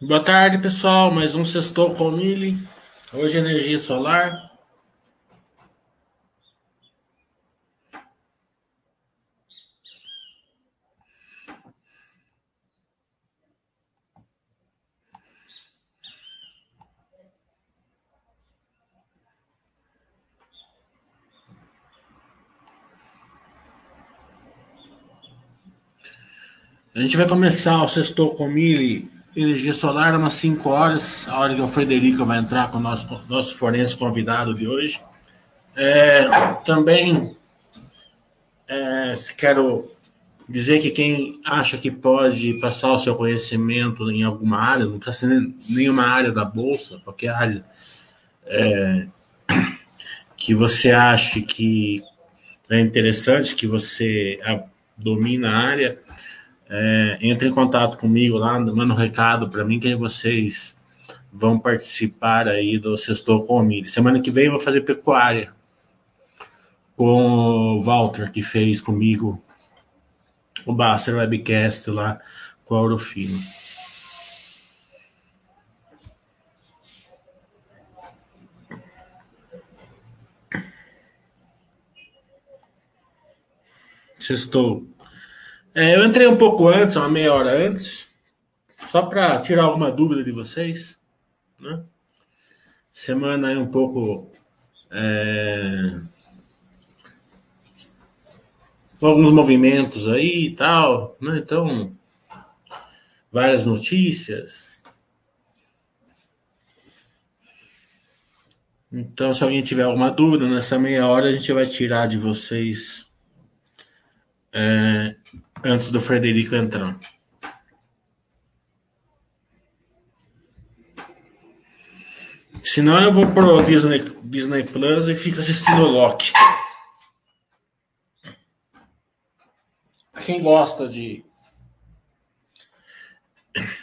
Boa tarde, pessoal. Mais um Sextou com o Mili. Hoje energia solar. A gente vai começar o Sextou com Mili energia solar umas 5 horas, a hora que o Frederico vai entrar com o nosso, nosso forense convidado de hoje. É, também é, quero dizer que quem acha que pode passar o seu conhecimento em alguma área, não precisa ser nenhuma área da Bolsa, qualquer área é, que você ache que é interessante, que você domina a área, é, entre em contato comigo lá, manda um recado para mim que vocês vão participar aí do Sextou com o Miri. Semana que vem eu vou fazer pecuária com o Walter, que fez comigo o Baster Webcast lá com a Aurofino. Sextou. É, eu entrei um pouco antes, uma meia hora antes, só para tirar alguma dúvida de vocês. Né? Semana é um pouco. É, alguns movimentos aí e tal, né? Então, várias notícias. Então, se alguém tiver alguma dúvida nessa meia hora, a gente vai tirar de vocês é, antes do Frederico entrar. Senão eu vou pro Disney, Disney Plus e fico assistindo Loki. Quem gosta de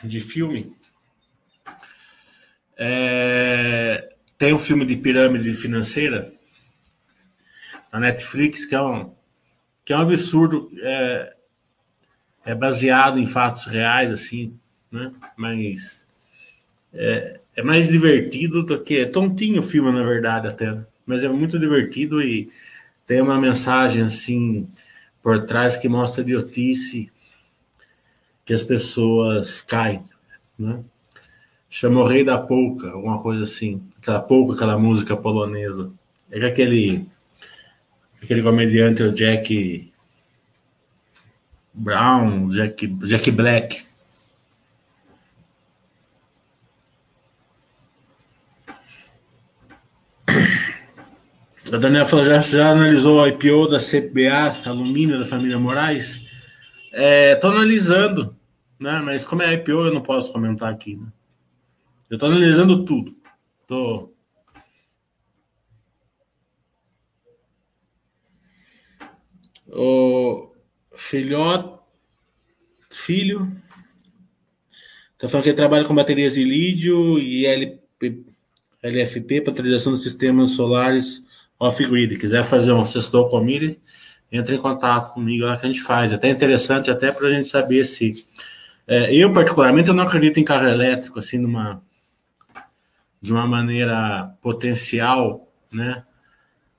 de filme é, tem um filme de pirâmide financeira na Netflix que é um que é um absurdo é, é baseado em fatos reais, assim, né? Mas é, é mais divertido do que. É tontinho o filme, na verdade, até. Mas é muito divertido e tem uma mensagem, assim, por trás que mostra a idiotice que as pessoas caem, né? Chama o Rei da Polca, alguma coisa assim. Aquela polca, aquela música polonesa. É aquele, aquele comediante, o Jack Brown, Jack, Jack Black. A Daniela falou, já, já analisou a IPO da CBA, alumínio da família Moraes? Estou é, analisando, né? mas como é IPO eu não posso comentar aqui. Né? Eu estou analisando tudo. Tô... O filhote, filho, tá falando que ele trabalha com baterias de lítio e LP, LFP para utilização dos sistemas solares off-grid. Quiser fazer um sextou com ele, entre em contato comigo lá que a gente faz. Até interessante até para a gente saber se... É, eu, particularmente, eu não acredito em carro elétrico, assim, numa, de uma maneira potencial, né?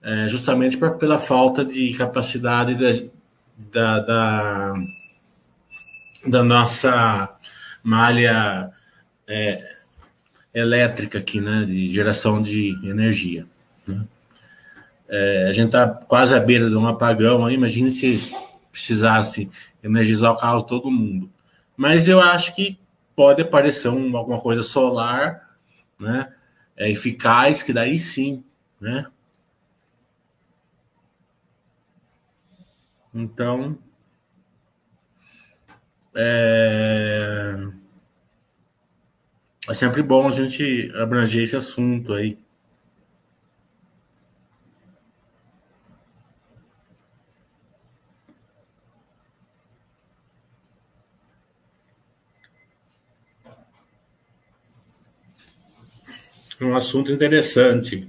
É, justamente por, pela falta de capacidade de, da, da, da nossa malha é, elétrica aqui, né, de geração de energia. Né? É, a gente está quase à beira de um apagão aí, imagine se precisasse energizar o carro todo mundo. Mas eu acho que pode aparecer um, alguma coisa solar, né, é, eficaz, que daí sim, né, Então, é, é sempre bom a gente abranger esse assunto aí. um assunto interessante.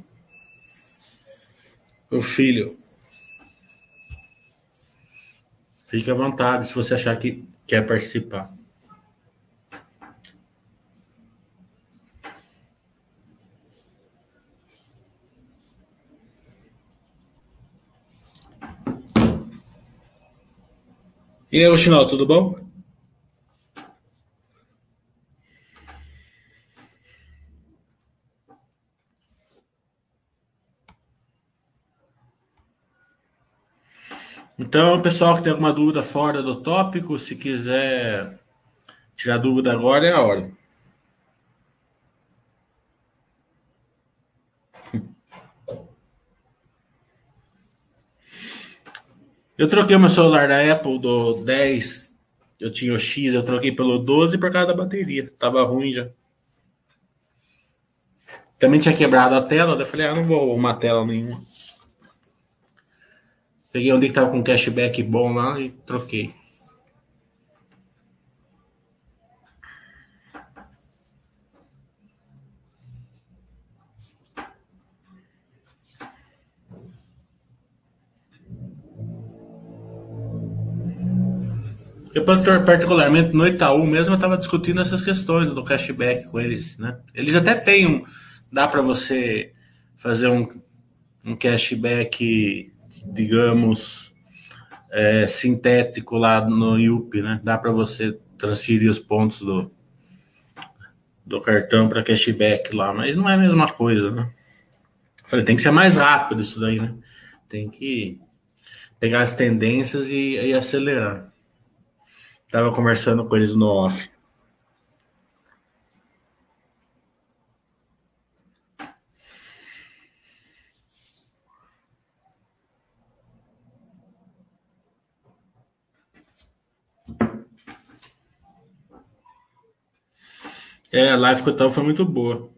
O filho. Fique à vontade se você achar que quer participar. E aí, Luchinol, tudo bom? Então, pessoal que tem alguma dúvida fora do tópico, se quiser tirar dúvida agora, é a hora. Eu troquei meu celular da Apple do 10, eu tinha o X, eu troquei pelo 12 por causa da bateria. Tava ruim já. Também tinha quebrado a tela, daí eu falei, ah, não vou arrumar tela nenhuma. Peguei onde que tava com cashback bom lá e troquei. Eu, particularmente, no Itaú mesmo, eu estava discutindo essas questões do cashback com eles, né? Eles até têm um... Dá para você fazer um, um cashback digamos, é, sintético lá no IUP, né? Dá para você transferir os pontos do, do cartão para cashback lá, mas não é a mesma coisa, né? falei, tem que ser mais rápido isso daí, né? Tem que pegar as tendências e, e acelerar. Tava conversando com eles no off. É, a live com o Itaú foi muito boa.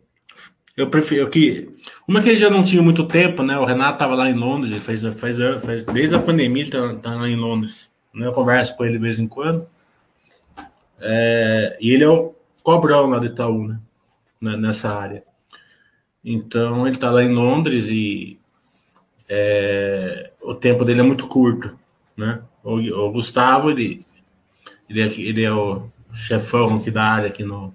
Eu prefiro que. Uma que ele já não tinha muito tempo, né? O Renato estava lá em Londres, ele fez, fez, fez, desde a pandemia ele tá, tá lá em Londres. Né? Eu converso com ele de vez em quando. É, e ele é o cobrão lá do Itaú, né? Nessa área. Então ele está lá em Londres e é, o tempo dele é muito curto, né? O, o Gustavo, ele, ele, é, ele é o chefão aqui da área aqui no,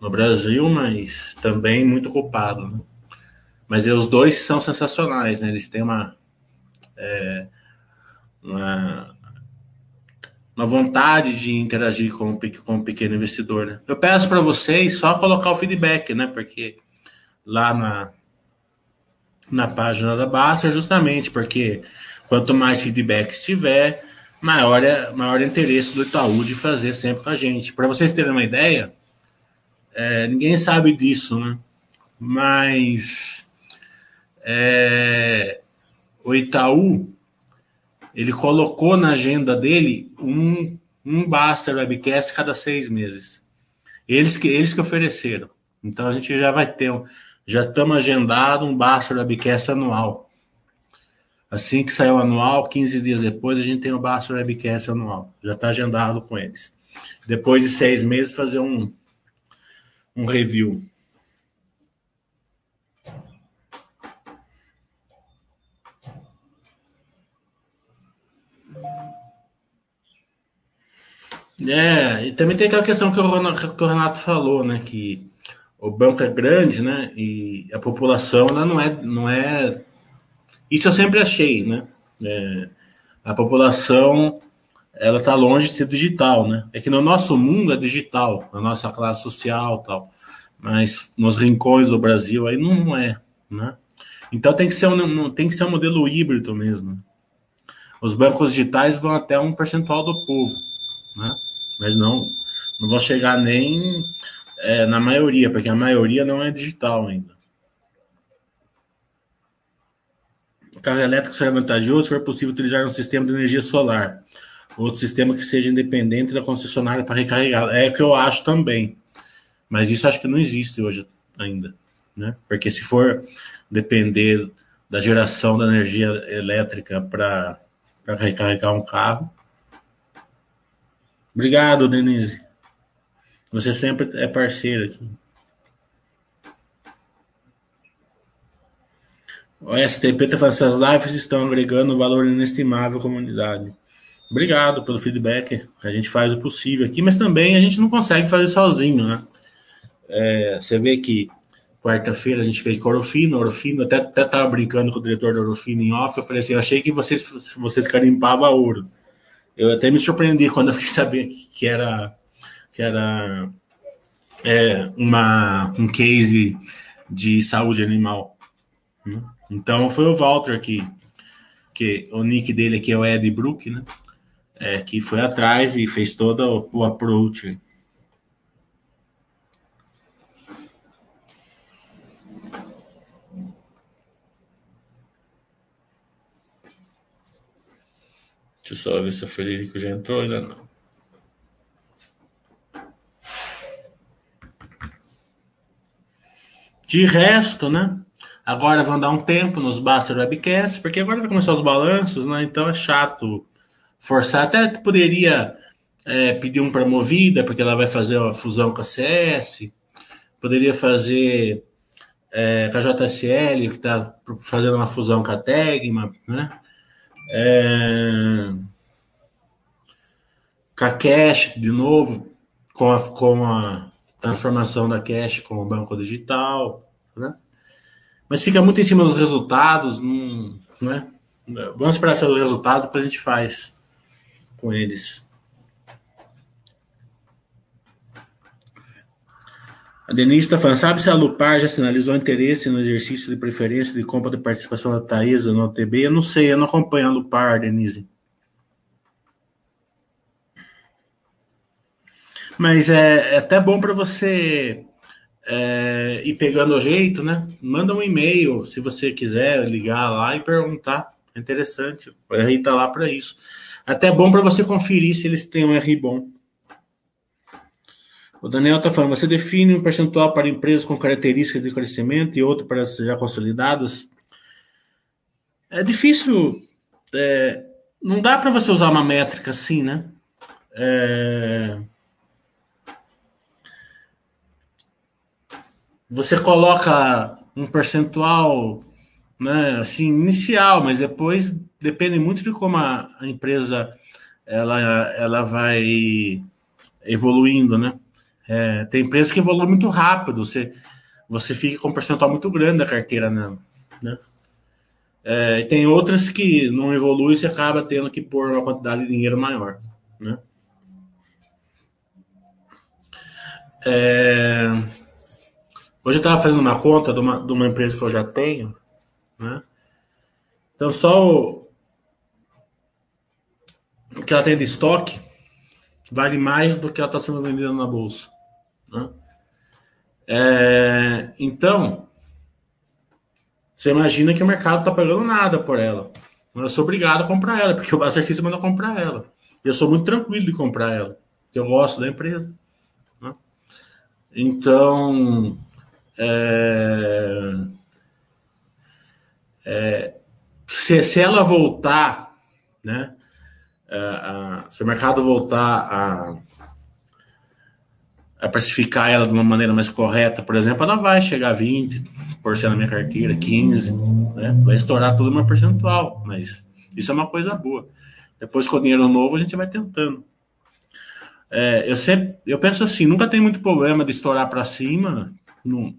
no Brasil, mas também muito culpado. Né? Mas os dois são sensacionais, né? Eles têm uma, é, uma, uma, vontade de interagir com, com o pequeno investidor, né? Eu peço para vocês só colocar o feedback, né? Porque lá na, na página da Basta, justamente porque quanto mais feedback tiver, maior é maior é interesse do Itaú de fazer sempre com a gente. Para vocês terem uma ideia, é, ninguém sabe disso, né? Mas é, o Itaú ele colocou na agenda dele um, um Baster Webcast cada seis meses. Eles que, eles que ofereceram. Então a gente já vai ter, já estamos agendado um Baster Webcast anual. Assim que sair o anual, 15 dias depois, a gente tem o Baster Webcast anual. Já está agendado com eles. Depois de seis meses, fazer um, um review. É, e também tem aquela questão que o, Renato, que o Renato falou, né? Que o banco é grande, né? E a população ela não é, não é. Isso eu sempre achei, né? É, a população ela está longe de ser digital, né? É que no nosso mundo é digital, na nossa classe social tal, mas nos rincões do Brasil aí não é, né? Então tem que ser um, tem que ser um modelo híbrido mesmo. Os bancos digitais vão até um percentual do povo, né? Mas não, não vão chegar nem é, na maioria, porque a maioria não é digital ainda. Carro elétrico será vantajoso se for possível utilizar um sistema de energia solar outro sistema que seja independente da concessionária para recarregar. É o que eu acho também. Mas isso acho que não existe hoje ainda. Né? Porque se for depender da geração da energia elétrica para recarregar um carro. Obrigado, Denise. Você sempre é parceira aqui. O STP está falando essas lives estão agregando valor inestimável à comunidade. Obrigado pelo feedback. A gente faz o possível aqui, mas também a gente não consegue fazer sozinho, né? É, você vê que quarta-feira a gente fez com Orofino, Orofino, até, até tava brincando com o diretor do Orofino em off, eu falei assim, eu achei que vocês, vocês carimpavam ouro. Eu até me surpreendi quando eu fiquei sabendo que era, que era é, uma, um case de saúde animal. Né? Então foi o Walter que, que o nick dele aqui é o Ed Brook, né? É, que foi atrás e fez todo o approach. Deixa eu só ver se o Federico já entrou, ainda não. De resto, né? Agora vão dar um tempo nos Baster Webcasts, porque agora vai começar os balanços, né? Então é chato forçar. Até poderia é, pedir um para Movida, porque ela vai fazer uma fusão com a CS. Poderia fazer é, com a JSL, que está fazendo uma fusão com a Tegma, né? É, com a Cash, de novo, com a, com a transformação da Cash como banco digital, né? Mas fica muito em cima dos resultados, não, né? Vamos esperar ser o resultado, depois a gente faz com eles. A Denise está falando, sabe se a Lupar já sinalizou interesse no exercício de preferência de compra de participação da Taesa no OTB? Eu não sei, eu não acompanho a Lupar, Denise. Mas é, é até bom para você é, ir pegando o jeito, né? Manda um e-mail se você quiser ligar lá e perguntar. É interessante. O RI está lá para isso. Até bom para você conferir se eles têm um RI bom. O Daniel está falando, você define um percentual para empresas com características de crescimento e outro para já consolidadas? É difícil. É, não dá para você usar uma métrica assim, né? É, você coloca um percentual né, assim, inicial, mas depois depende muito de como a, a empresa ela, ela vai evoluindo, né? É, tem empresas que evoluem muito rápido, você, você fica com um percentual muito grande da carteira, né? É, e tem outras que não evoluem e você acaba tendo que pôr uma quantidade de dinheiro maior, né? É, Hoje eu estava fazendo uma conta de uma, de uma empresa que eu já tenho, né? Então só o, que ela tem de estoque vale mais do que ela está sendo vendida na bolsa. Né? É, então, você imagina que o mercado está pagando nada por ela. Eu sou obrigado a comprar ela, porque o Basta Artista manda comprar ela. Eu sou muito tranquilo de comprar ela, eu gosto da empresa. Né? Então, é, é, se, se ela voltar, né? A, a, se o mercado voltar a, a precificar ela de uma maneira mais correta, por exemplo, ela vai chegar a 20% na minha carteira, 15%, né? vai estourar tudo uma percentual, mas isso é uma coisa boa. Depois com o dinheiro novo a gente vai tentando. É, eu sempre, eu penso assim, nunca tem muito problema de estourar para cima, não,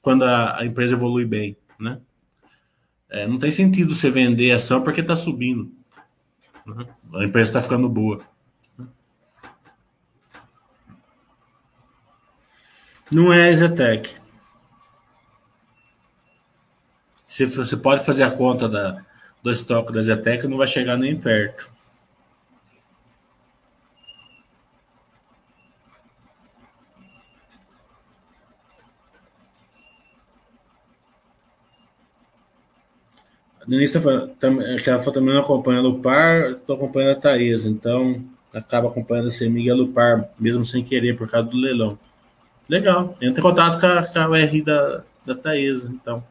quando a, a, empresa evolui bem, né? É, não tem sentido você vender ação porque está subindo. Né? A empresa está ficando boa. Não é a Zetec. Se você pode fazer a conta da, do estoque da Zetec, não vai chegar nem perto. A Denise está também não acompanhando o par, estou acompanhando a Thaís, então acaba acompanhando a Semig e o par, mesmo sem querer, por causa do leilão. Legal, entra em contato com a, com a UR da, da Thaís, então.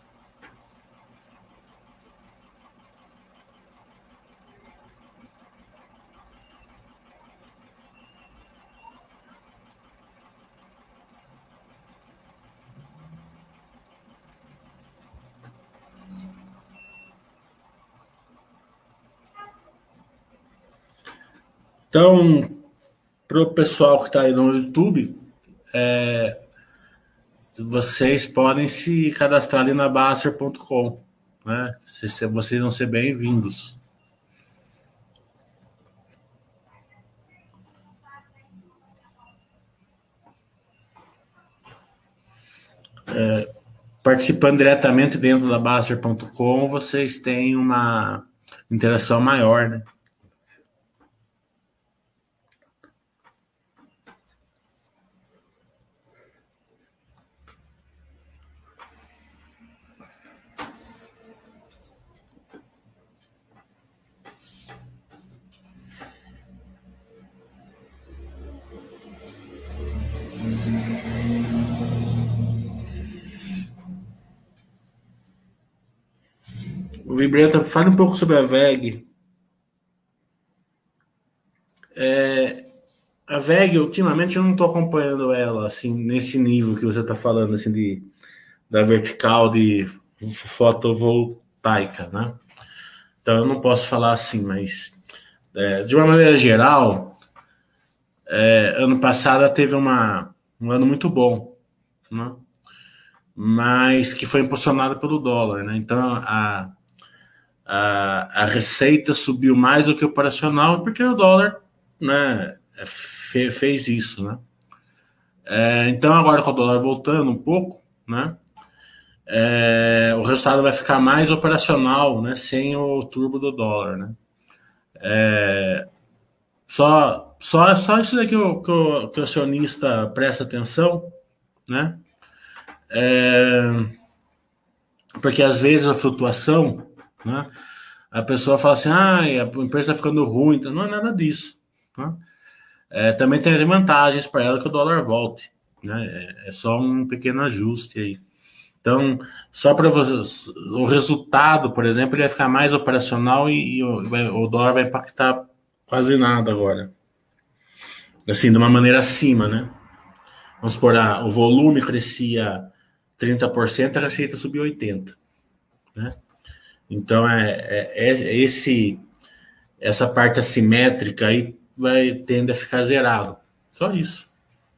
Então, para o pessoal que está aí no YouTube, é, vocês podem se cadastrar ali na Baster.com. Né? Vocês vão ser bem-vindos. É, participando diretamente dentro da Baster.com, vocês têm uma interação maior, né? Vibreta, fale um pouco sobre a VEG. É, a VEG, ultimamente, eu não estou acompanhando ela assim nesse nível que você está falando, assim, de, da vertical de fotovoltaica, né? Então eu não posso falar assim, mas é, de uma maneira geral, é, ano passado teve uma, um ano muito bom, né? mas que foi impulsionado pelo dólar, né? Então a a, a receita subiu mais do que o operacional, porque o dólar né, fe, fez isso. Né? É, então, agora com o dólar voltando um pouco, né, é, o resultado vai ficar mais operacional, né, sem o turbo do dólar. Né? É, só, só, só isso daqui que o, que o, que o acionista presta atenção, né? É, porque às vezes a flutuação né? A pessoa fala assim, ah, a empresa está ficando ruim. Então, não é nada disso. Né? É, também tem vantagens para ela que o dólar volte. Né? É, é só um pequeno ajuste aí. Então, só para o resultado, por exemplo, ele vai ficar mais operacional e, e o, vai, o, dólar vai impactar quase nada agora. Assim, de uma maneira acima, né? Vamos supor, ah, o volume crescia 30%, a receita subiu 80%. Né? Então é, é, é, esse essa parte assimétrica aí vai tender a ficar zerado. Só isso.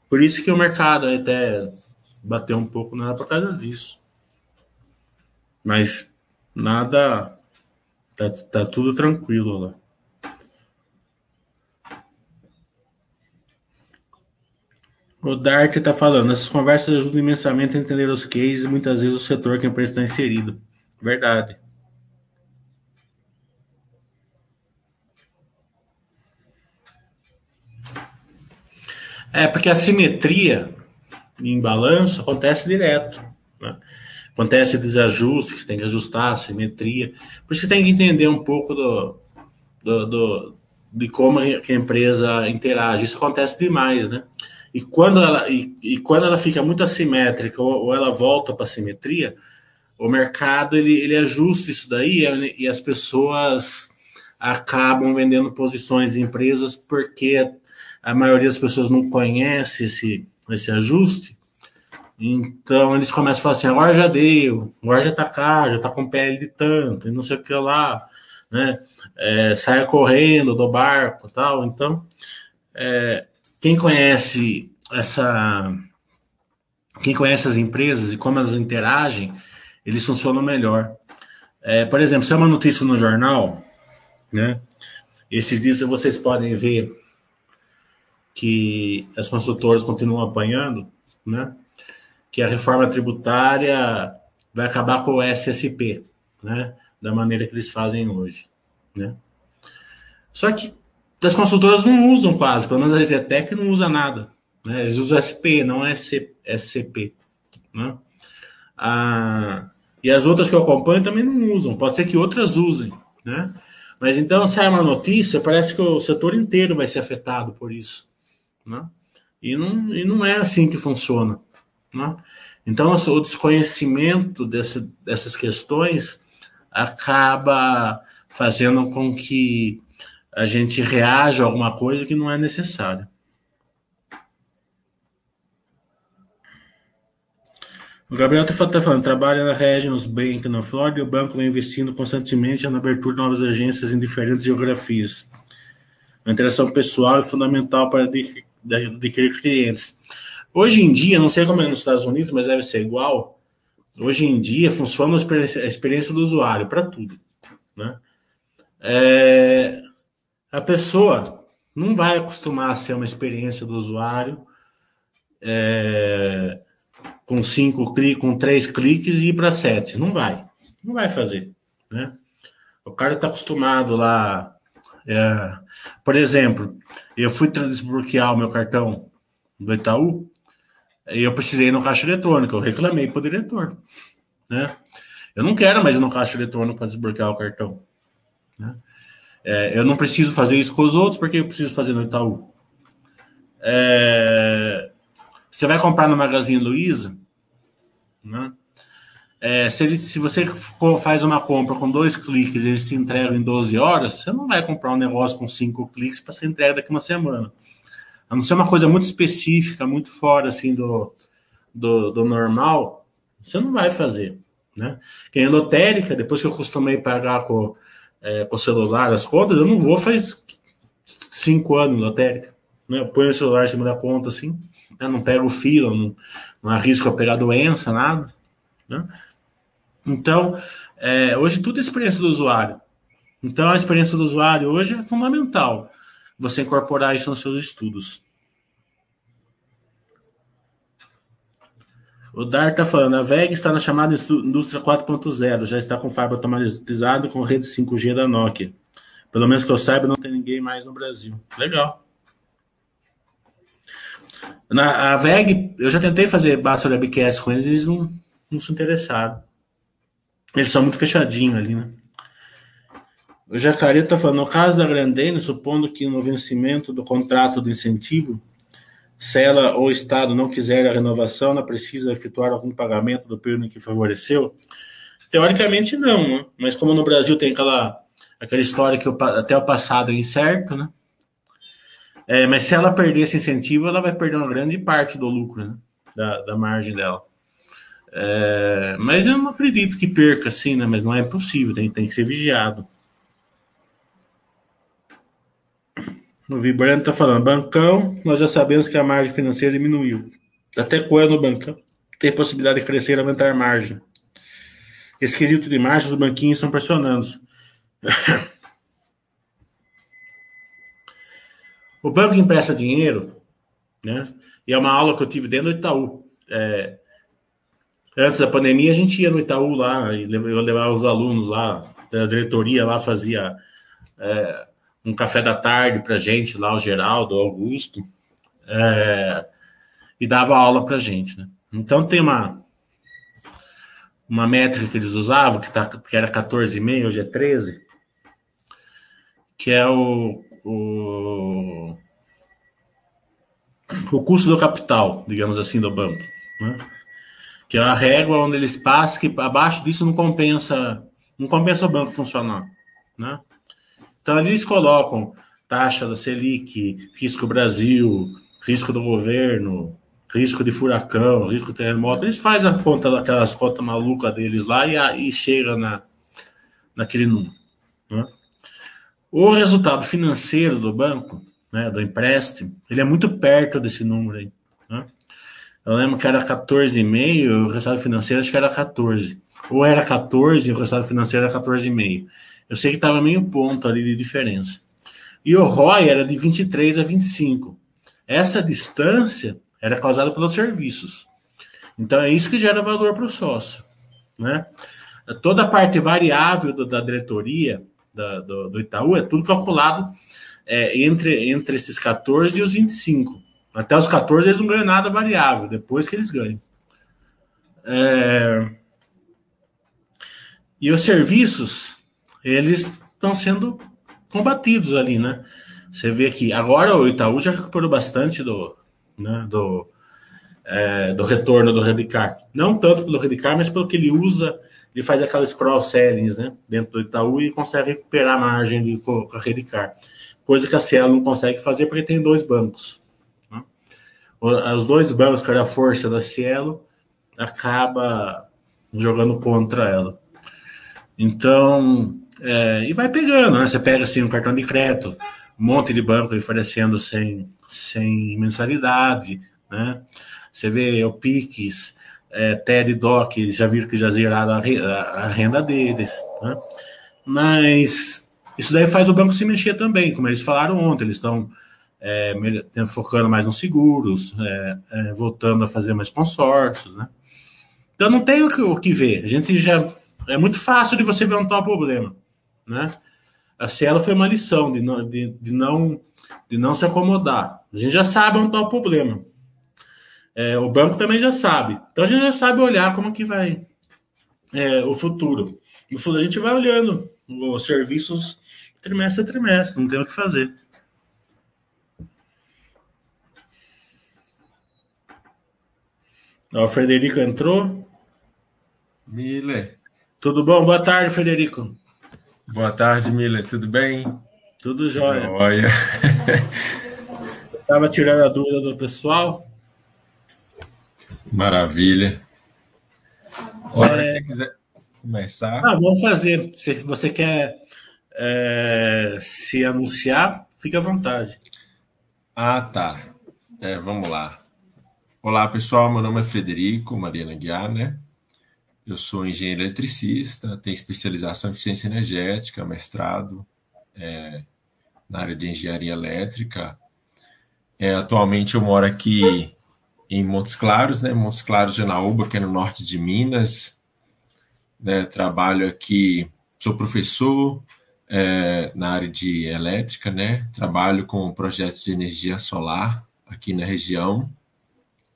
Por isso que o mercado até bateu um pouco nada por causa disso. Mas nada tá, tá tudo tranquilo lá. O Dart está falando, essas conversas ajudam imensamente a entender os cases e muitas vezes o setor que a empresa está inserido. Verdade. É, porque a simetria em balanço acontece direto. Né? Acontece desajuste, você tem que ajustar a simetria. Por isso você tem que entender um pouco do, do, do de como a empresa interage. Isso acontece demais, né? E quando ela, e, e quando ela fica muito assimétrica ou, ou ela volta para a simetria, o mercado ele, ele ajusta isso daí e, as pessoas acabam vendendo posições em empresas porque a maioria das pessoas não conhece esse, esse ajuste. Então eles começam a falar assim: agora já deu, agora já tá caro, já tá com pele de tanto, e não sei o que lá, né? É, saia correndo do barco tal. Então, é, quem conhece essa. Quem conhece as empresas e como elas interagem, eles funcionam melhor. É, por exemplo, se é uma notícia no jornal, né? Esses dias vocês podem ver que as construtoras continuam apanhando, né? Que a reforma tributária vai acabar com o SSP, né? Da maneira que eles fazem hoje, né? Só que as construtoras não usam quase, pelo menos a Zetec não usa nada, né? Eles usam SP, não SCP, né? Ah, e as outras que eu acompanho também não usam. Pode ser que outras usem, né? Mas então sai uma notícia, parece que o setor inteiro vai ser afetado por isso. Né? E, não, e não é assim que funciona. Né? Então, o desconhecimento desse, dessas questões acaba fazendo com que a gente reaja a alguma coisa que não é necessária. O Gabriel está tá falando, trabalha na Regions Bank na Flórida e o banco vem investindo constantemente na abertura de novas agências em diferentes geografias. A interação pessoal é fundamental para adquirir clientes. Hoje em dia, não sei como é nos Estados Unidos, mas deve ser igual. Hoje em dia funciona a experiência, a experiência do usuário para tudo. Né? É, a pessoa não vai acostumar a ser uma experiência do usuário é, com cinco cliques, com três cliques e ir para sete. Não vai. Não vai fazer. Né? O cara está acostumado lá. É, por exemplo, eu fui desbloquear o meu cartão do Itaú e eu precisei no caixa eletrônico. Eu reclamei para o diretor. Né? Eu não quero mais ir no caixa eletrônico para desbloquear o cartão. Né? É, eu não preciso fazer isso com os outros, porque eu preciso fazer no Itaú. É, você vai comprar no Magazine Luiza, né? É, se, ele, se você faz uma compra com dois cliques e eles se entregam em 12 horas, você não vai comprar um negócio com cinco cliques para ser entregue daqui uma semana. A não ser uma coisa muito específica, muito fora assim do, do, do normal, você não vai fazer. Né? Quem é lotérica, depois que eu costumei pagar com, é, com o celular as contas, eu não vou faz cinco anos lotérica. Né? Eu ponho o celular em cima da conta assim, né? não pego fila, não, não arrisco a pegar doença, nada. Né? Então, é, hoje tudo é experiência do usuário. Então, a experiência do usuário hoje é fundamental você incorporar isso nos seus estudos. O Dar está falando, a VEG está na chamada indústria 4.0, já está com fábrica automatizada com rede 5G da Nokia. Pelo menos que eu saiba, não tem ninguém mais no Brasil. Legal. Na, a VEG, eu já tentei fazer Bachelor Webcast com eles, eles não, não se interessaram. Eles são muito fechadinhos ali, né? O Jacaré está falando, no caso da Grandene, supondo que no vencimento do contrato de incentivo, se ela ou o Estado não quiser a renovação, ela precisa efetuar algum pagamento do período que favoreceu? Teoricamente não, né? mas como no Brasil tem aquela, aquela história que até o passado é incerto, né? É, mas se ela perder esse incentivo, ela vai perder uma grande parte do lucro, né? da, da margem dela. É, mas eu não acredito que perca assim, né? Mas não é possível, tem, tem que ser vigiado. O Vibrante está falando, bancão, nós já sabemos que a margem financeira diminuiu. Até quando o bancão tem possibilidade de crescer e aumentar a margem? Esse quesito de margem, os banquinhos estão pressionando. o banco empresta dinheiro, né? E é uma aula que eu tive dentro do Itaú. É, Antes da pandemia, a gente ia no Itaú lá, e eu levava os alunos lá, a diretoria lá fazia é, um café da tarde para gente lá, o Geraldo, o Augusto, é, e dava aula para gente, né? Então tem uma uma métrica que eles usavam, que, tá, que era 14,5, hoje é 13, que é o, o, o custo do capital, digamos assim, do banco. Né? Que é a régua onde eles passam, que abaixo disso não compensa, não compensa o banco funcionar, né? Então eles colocam taxa da Selic, risco Brasil, risco do governo, risco de furacão, risco de terremoto, eles fazem a conta daquelas contas malucas deles lá e, e chega na, naquele número. Né? O resultado financeiro do banco, né, do empréstimo, ele é muito perto desse número aí. Eu lembro que era 14,5, o resultado financeiro acho que era 14. Ou era 14 e o resultado financeiro era 14,5. Eu sei que estava meio ponto ali de diferença. E o ROI era de 23 a 25. Essa distância era causada pelos serviços. Então é isso que gera valor para o sócio. Né? Toda a parte variável do, da diretoria da, do, do, Itaú é tudo calculado é, entre, entre esses 14 e os 25. Até os 14 eles não ganham nada variável, depois que eles ganham. É... E os serviços, eles estão sendo combatidos ali, né? Você vê que agora o Itaú já recuperou bastante do, né, do, é, do retorno do Redicar. Não tanto pelo Redicar, mas pelo que ele usa, ele faz aquelas cross-sellings né, dentro do Itaú e consegue recuperar a margem de, com a Redicar. Coisa que a Cielo não consegue fazer porque tem dois bancos os dois bancos, que a força da Cielo, acaba jogando contra ela. Então, é, e vai pegando, né? Você pega assim um cartão de crédito, um monte de banco oferecendo sem, sem mensalidade, né? Você vê o Pix, é, TED Doc, eles já viram que já zeraram a, a renda deles, né? Mas isso daí faz o banco se mexer também, como eles falaram ontem, eles estão é, focando mais nos seguros, é, é, voltando a fazer mais consórcios, né? Então não tem o que, o que ver. A gente já é muito fácil de você ver um tal problema, né? A Cielo foi uma lição de não, de, de não de não se acomodar. A gente já sabe está o problema. É, o banco também já sabe. Então a gente já sabe olhar como que vai é, o futuro. No futuro a gente vai olhando os serviços trimestre a trimestre, não tem o que fazer. O Frederico entrou. Miller. Tudo bom? Boa tarde, Frederico. Boa tarde, Miller. Tudo bem? Tudo jóia. Jóia. Estava tirando a dúvida do pessoal. Maravilha. Hora é... que você quiser começar. Ah, vamos fazer. Se você quer é, se anunciar, fique à vontade. Ah, tá. É, vamos lá. Olá, pessoal. Meu nome é Frederico Mariana Guiar, né? Eu sou engenheiro eletricista, tenho especialização em eficiência energética, mestrado é, na área de engenharia elétrica. É, atualmente eu moro aqui em Montes Claros, né? Montes Claros de Anaúba, que é no norte de Minas. Né? Trabalho aqui, sou professor é, na área de elétrica, né? Trabalho com projetos de energia solar aqui na região.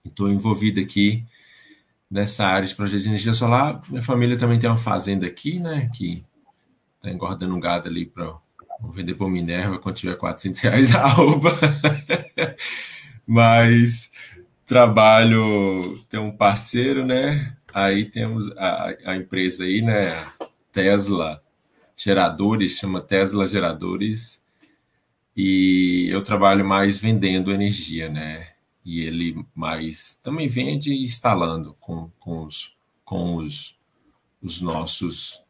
Estou envolvido aqui nessa área de projetos de energia solar. Minha família também tem uma fazenda aqui, né? Que está engordando um gado ali para vender por Minerva quando tiver 400 reais a alba. Mas trabalho, tem um parceiro, né? Aí temos a, a empresa aí, né? Tesla Geradores, chama Tesla Geradores. E eu trabalho mais vendendo energia, né? E ele mais também vende instalando com, com, os, com os, os nossos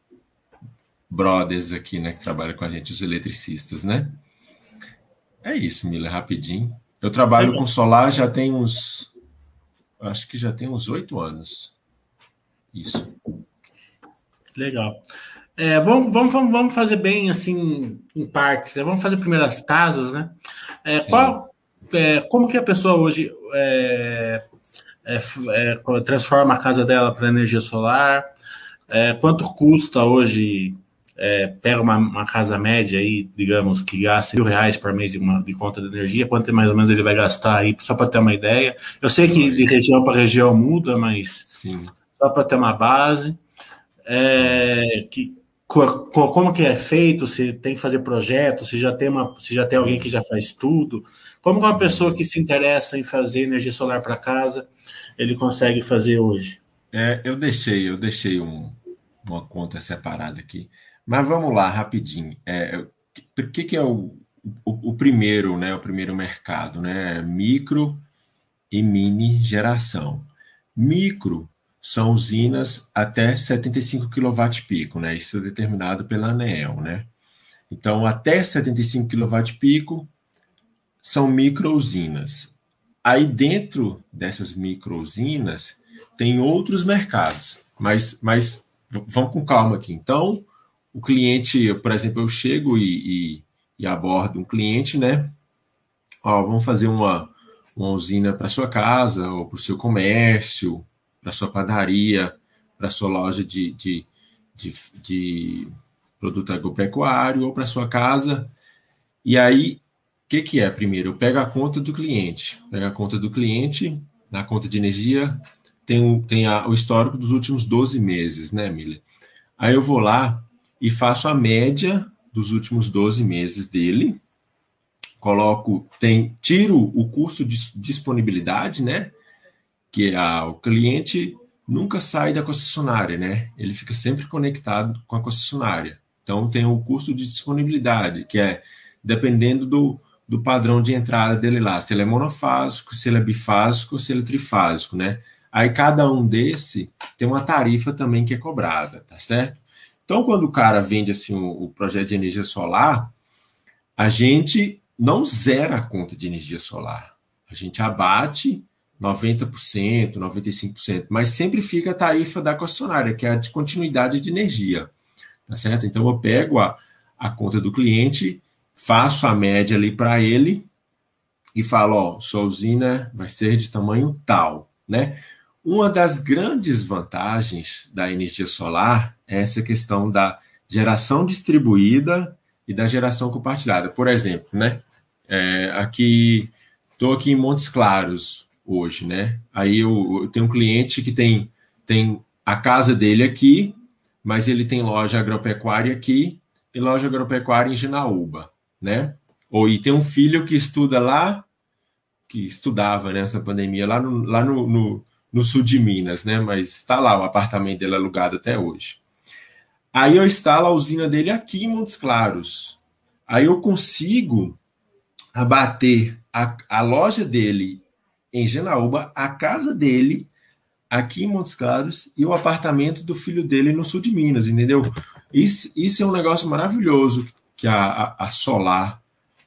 brothers aqui, né, que trabalham com a gente, os eletricistas, né? É isso, Mila, rapidinho. Eu trabalho com solar já tem uns, acho que já tem uns oito anos. Isso. Legal. É, vamos, vamos, vamos fazer bem assim em partes. Né? Vamos fazer primeiro as casas, né? É, qual, é, como que a pessoa hoje é, é, é transforma a casa dela para energia solar? quanto custa hoje é, pega uma, uma, casa média aí, digamos, que gasta mil reais por mês de, uma, de conta de energia, quanto mais ou menos ele vai gastar aí, só para ter uma ideia. Eu sei que de região para região muda, mas Sim. só para ter uma base. É, que, como que é feito, se tem que fazer projeto, se já tem uma, se já tem alguém que já faz tudo. Como uma pessoa que se interessa em fazer energia solar para casa, ele consegue fazer hoje? É, eu deixei, eu deixei um, uma conta separada aqui. Mas vamos lá, rapidinho. É, o que, que é o, o, o, primeiro, né? O primeiro mercado, né? Micro e mini geração. Micro são usinas até 75 kW né? Isso é determinado pela ANEEL, né? Então, até 75 kW são micro usinas. Aí dentro dessas micro usinas tem outros mercados, mas, mas vamos com calma aqui. Então, o cliente, por exemplo, eu chego e, e, e abordo um cliente, né? Ó, vamos fazer uma, uma usina para sua casa, ou para o seu comércio, para sua padaria, para sua loja de, de, de, de produto agropecuário, ou para sua casa. E aí, que, que é? Primeiro, eu pego a conta do cliente. Pego a conta do cliente, na conta de energia, tem, tem a, o histórico dos últimos 12 meses, né, Miller? Aí eu vou lá e faço a média dos últimos 12 meses dele. Coloco, tem, tiro o custo de disponibilidade, né? Que a, o cliente nunca sai da concessionária, né? Ele fica sempre conectado com a concessionária. Então tem o custo de disponibilidade, que é dependendo do, do padrão de entrada dele lá, se ele é monofásico, se ele é bifásico, se ele é trifásico, né? Aí cada um desse tem uma tarifa também que é cobrada, tá certo? Então, quando o cara vende assim o, o projeto de energia solar, a gente não zera a conta de energia solar. A gente abate 90%, 95%, mas sempre fica a tarifa da concessionária, que é a de continuidade de energia. Tá certo? Então eu pego a, a conta do cliente, faço a média ali para ele e falo, ó, sua usina vai ser de tamanho tal, né? Uma das grandes vantagens da energia solar é essa questão da geração distribuída e da geração compartilhada. Por exemplo, né? É, aqui estou aqui em Montes Claros hoje, né? Aí eu, eu, tenho um cliente que tem, tem a casa dele aqui, mas ele tem loja agropecuária aqui e loja agropecuária em Ginaúba, né? Ou e tem um filho que estuda lá, que estudava nessa pandemia lá no, lá no, no, no sul de Minas, né? Mas está lá o apartamento dele alugado até hoje. Aí eu instalo a usina dele aqui em Montes Claros. Aí eu consigo abater a, a loja dele em Genaúba, a casa dele aqui em Montes Claros e o apartamento do filho dele no sul de Minas, entendeu? Isso, isso é um negócio maravilhoso que a, a, a Solar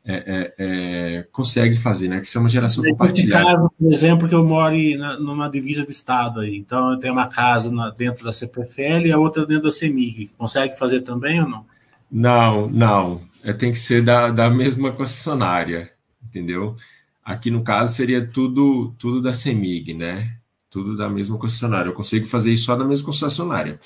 é, é, é, consegue fazer, né? Que isso é uma geração compartilhada. caso, por exemplo, que eu moro na, numa divisa de estado aí. Então eu tenho uma casa na, dentro da CPFL e a outra dentro da CEMIG. Consegue fazer também ou não? Não, não. É, tem que ser da, da mesma concessionária, entendeu? Aqui no caso seria tudo tudo da CEMIG, né? Tudo da mesma concessionária. Eu consigo fazer isso só da mesma concessionária.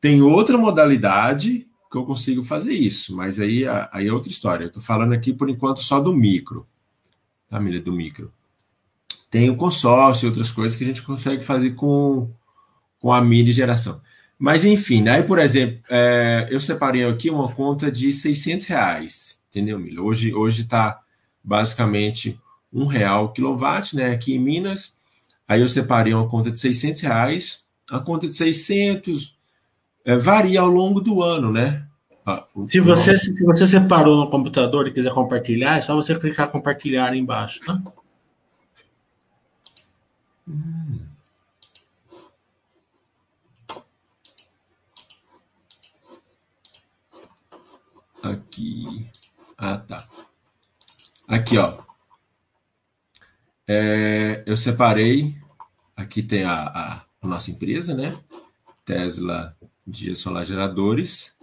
Tem outra modalidade que eu consigo fazer isso, mas aí, aí é outra história. Eu estou falando aqui por enquanto só do micro, Mila? Do micro. Tem o consórcio e outras coisas que a gente consegue fazer com, com a mini geração. Mas enfim, né? aí, por exemplo, é, eu separei aqui uma conta de 600 reais, entendeu, Mila? Hoje está basicamente um real quilowatt, né? Aqui em Minas. Aí eu separei uma conta de 600 reais, a conta de 600 é, varia ao longo do ano, né? Ah, se, você, se você separou no computador e quiser compartilhar, é só você clicar compartilhar embaixo, tá? Hum. Aqui. Ah, tá. Aqui, ó. É, eu separei. Aqui tem a, a, a nossa empresa, né? Tesla Dia Solar Geradores.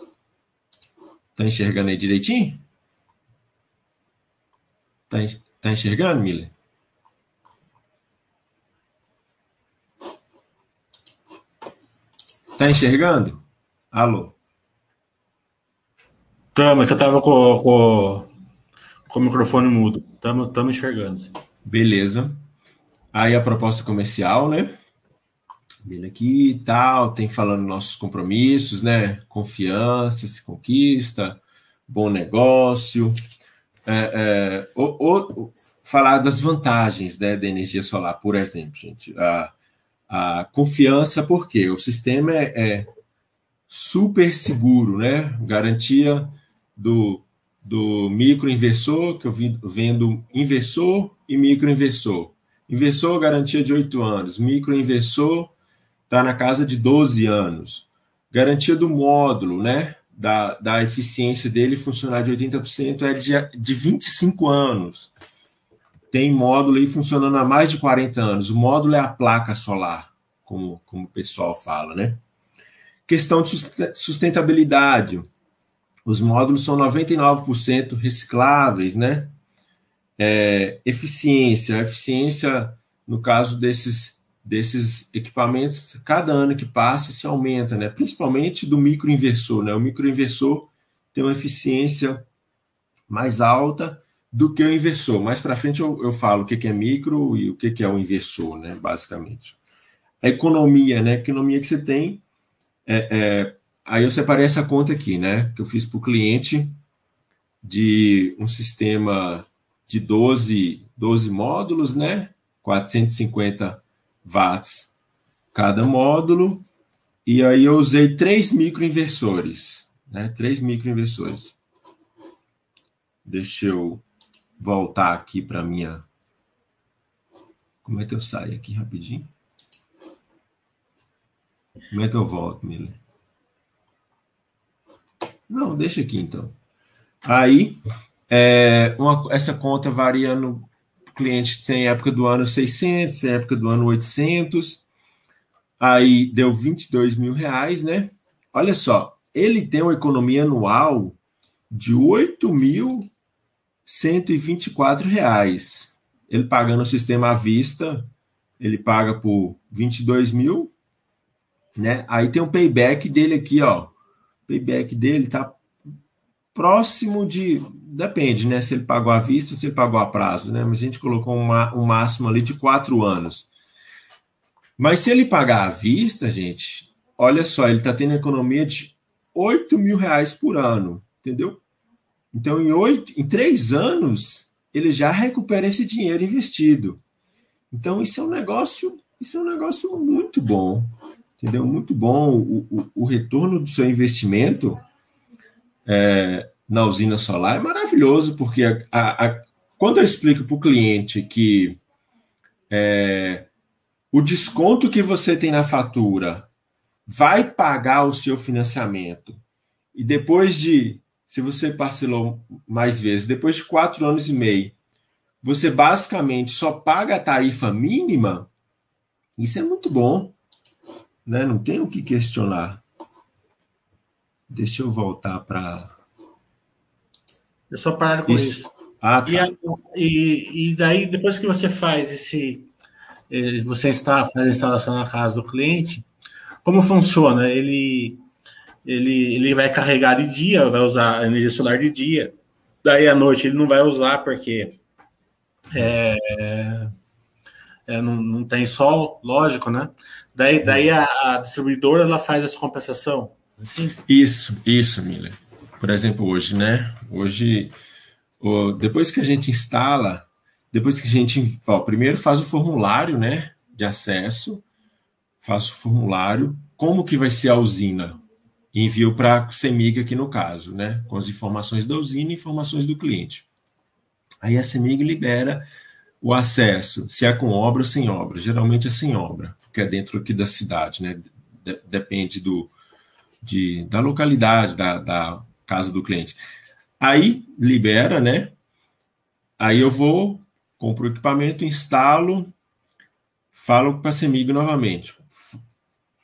Tá enxergando aí direitinho? Tá, tá enxergando, Miller? Tá enxergando? Alô? Tamo, é que eu tava com, com, com o microfone mudo. Tamo, tamo enxergando. Beleza. Aí a proposta comercial, né? Dele aqui e tal, tem falando nossos compromissos, né? Confiança se conquista, bom negócio. É, é, o, falar das vantagens né, da energia solar, por exemplo, gente. A, a confiança, porque o sistema é, é super seguro, né? Garantia do, do microinversor, que eu vendo inversor e microinversor. Inversor, garantia de oito anos. Microinversor, está na casa de 12 anos. Garantia do módulo, né? Da, da eficiência dele funcionar de 80% é de, de 25 anos. Tem módulo aí funcionando há mais de 40 anos. O módulo é a placa solar, como, como o pessoal fala, né? Questão de sustentabilidade. Os módulos são 99% recicláveis, né? É, eficiência. A eficiência, no caso desses desses equipamentos, cada ano que passa, se aumenta, né? principalmente do microinversor. Né? O microinversor tem uma eficiência mais alta do que o inversor. Mais para frente eu, eu falo o que, que é micro e o que, que é o inversor, né? basicamente. A economia, né? A economia que você tem. É, é, aí eu separei essa conta aqui, né? Que eu fiz para o cliente de um sistema de 12, 12 módulos, né? 450 watts cada módulo. E aí eu usei três microinversores, né? Três microinversores. Deixa eu voltar aqui para minha. Como é que eu saio aqui rapidinho? Como é que eu volto, Miller? Não, deixa aqui então. Aí, é, uma, essa conta varia no, cliente tem época do ano 600, tem época do ano 800, aí deu 22 mil reais, né? Olha só, ele tem uma economia anual de 8.124 reais. Ele pagando o sistema à vista, ele paga por 22 mil, né? Aí tem o payback dele aqui, ó. O payback dele tá próximo de. Depende, né? Se ele pagou à vista se ele pagou a prazo, né? Mas a gente colocou uma, um máximo ali de quatro anos. Mas se ele pagar à vista, gente, olha só, ele está tendo economia de 8 mil reais por ano, entendeu? Então, em, oito, em três anos, ele já recupera esse dinheiro investido. Então, isso é um negócio, isso é um negócio muito bom, entendeu? Muito bom. O, o, o retorno do seu investimento é, na usina solar é maravilhoso, porque a, a, a, quando eu explico para o cliente que é, o desconto que você tem na fatura vai pagar o seu financiamento e depois de, se você parcelou mais vezes, depois de quatro anos e meio, você basicamente só paga a tarifa mínima, isso é muito bom, né? Não tem o que questionar. Deixa eu voltar para. Eu só paro com isso. isso. Ah, tá. e, e, daí, depois que você faz esse. Eh, você está faz a instalação na casa do cliente, como funciona? Ele, ele, ele vai carregar de dia, vai usar a energia solar de dia. Daí à noite ele não vai usar porque é, é, não, não tem sol, lógico, né? Daí, daí a, a distribuidora ela faz essa compensação. Assim? Isso, isso, Miller. Por exemplo, hoje, né? Hoje, depois que a gente instala, depois que a gente, ó, primeiro faz o formulário, né, de acesso, faço o formulário, como que vai ser a usina? Envio para a CEMIG aqui no caso, né, com as informações da usina e informações do cliente. Aí a CEMIG libera o acesso, se é com obra ou sem obra. Geralmente é sem obra, porque é dentro aqui da cidade, né? depende do, de, da localidade, da, da casa do cliente. Aí libera, né? Aí eu vou, compro o equipamento, instalo, falo para a CEMIG novamente.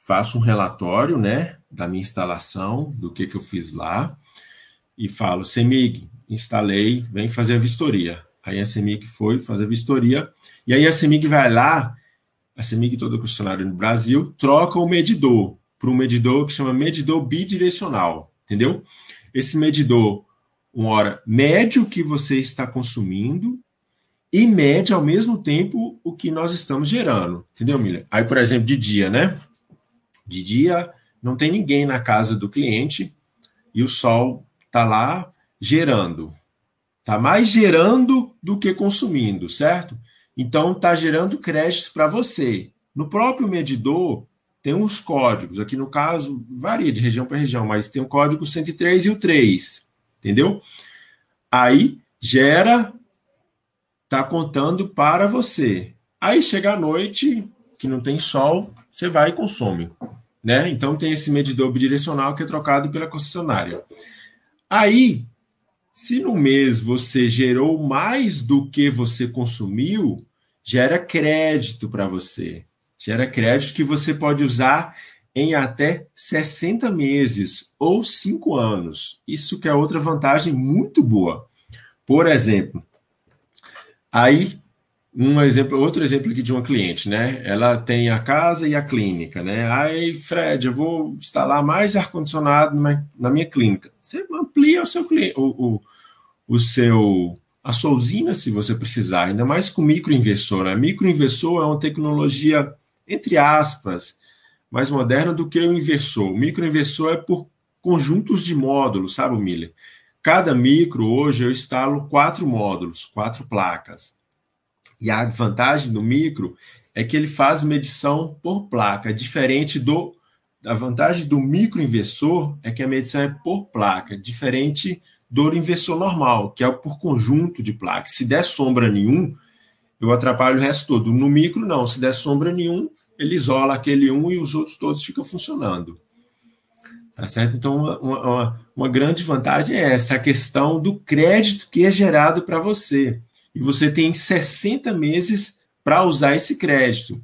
Faço um relatório, né? Da minha instalação, do que, que eu fiz lá, e falo, CEMIG, instalei, vem fazer a vistoria. Aí a CEMIG foi fazer a vistoria, e aí a CEMIG vai lá, a CEMIG, todo concessionário no Brasil, troca o medidor para um medidor que chama medidor bidirecional, entendeu? Esse medidor, uma hora, mede o que você está consumindo e mede ao mesmo tempo o que nós estamos gerando, entendeu, Milha? Aí, por exemplo, de dia, né? De dia não tem ninguém na casa do cliente e o sol está lá gerando, Está mais gerando do que consumindo, certo? Então está gerando créditos para você. No próprio medidor tem uns códigos, aqui no caso varia de região para região, mas tem o código 103 e o 3, entendeu? Aí gera, está contando para você. Aí chega a noite, que não tem sol, você vai e consome. Né? Então tem esse medidor bidirecional que é trocado pela concessionária. Aí se no mês você gerou mais do que você consumiu, gera crédito para você. Gera crédito que você pode usar em até 60 meses ou 5 anos. Isso que é outra vantagem muito boa. Por exemplo, aí um exemplo, outro exemplo aqui de uma cliente, né? Ela tem a casa e a clínica, né? Aí, Fred, eu vou instalar mais ar-condicionado na, na, minha clínica. Você amplia o seu o, o, o seu a sua usina se você precisar, ainda mais com microinversor. Né? Microinversor é uma tecnologia, entre aspas, mais moderna do que o inversor. O microinversor é por conjuntos de módulos, sabe, Miller? Cada micro, hoje, eu instalo quatro módulos, quatro placas. E a vantagem do micro é que ele faz medição por placa, diferente do. A vantagem do microinversor é que a medição é por placa, diferente do inversor normal, que é por conjunto de placas. Se der sombra nenhum, eu atrapalho o resto todo. No micro, não. Se der sombra nenhum, ele isola aquele um e os outros todos ficam funcionando. Tá certo? Então, uma, uma, uma grande vantagem é essa, a questão do crédito que é gerado para você e você tem 60 meses para usar esse crédito.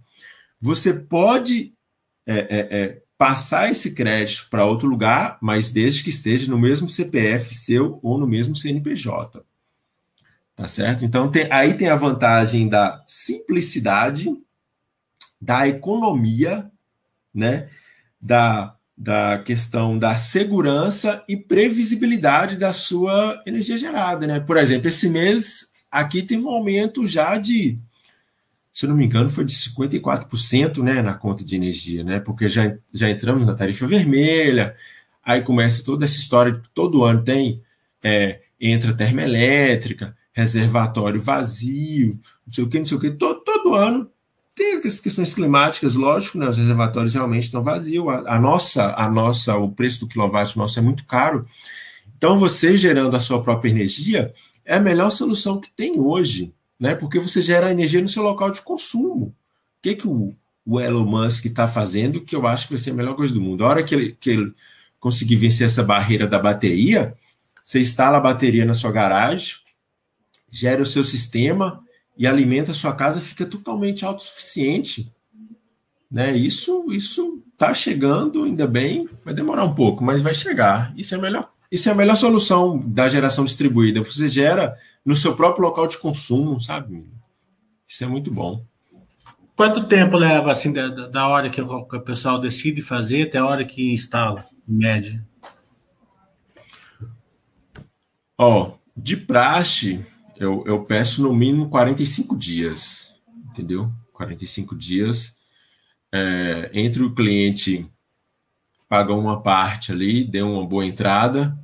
Você pode é, é, é, passar esse crédito para outro lugar, mas desde que esteja no mesmo CPF seu ou no mesmo CNPJ. Tá certo? Então, tem, aí tem a vantagem da simplicidade, da economia, né? Da, da questão da segurança e previsibilidade da sua energia gerada, né? Por exemplo, esse mês aqui teve um aumento já de, se não me engano, foi de 54%, né, na conta de energia, né? Porque já, já entramos na tarifa vermelha, aí começa toda essa história, todo ano tem é, entra termoelétrica, reservatório vazio, não sei o que, não sei o que, todo, todo ano tem as questões climáticas, lógico, né? Os reservatórios realmente estão vazios. A, a, nossa, a nossa, o preço do quilowatt nosso é muito caro. Então, você gerando a sua própria energia é a melhor solução que tem hoje, né? Porque você gera energia no seu local de consumo. O que, que o, o Elon Musk está fazendo que eu acho que vai ser a melhor coisa do mundo? A hora que ele, que ele conseguir vencer essa barreira da bateria, você instala a bateria na sua garagem, gera o seu sistema e alimenta a sua casa, fica totalmente autossuficiente. Né? Isso isso está chegando, ainda bem, vai demorar um pouco, mas vai chegar. Isso é a melhor, isso é a melhor solução da geração distribuída. Você gera no seu próprio local de consumo, sabe? Isso é muito bom. Quanto tempo leva assim da, da hora que o, pessoal decide fazer até a hora que instala, em média? Ó, de praxe, eu, eu peço no mínimo 45 dias, entendeu? 45 dias. É, entre o cliente paga uma parte ali, dê uma boa entrada,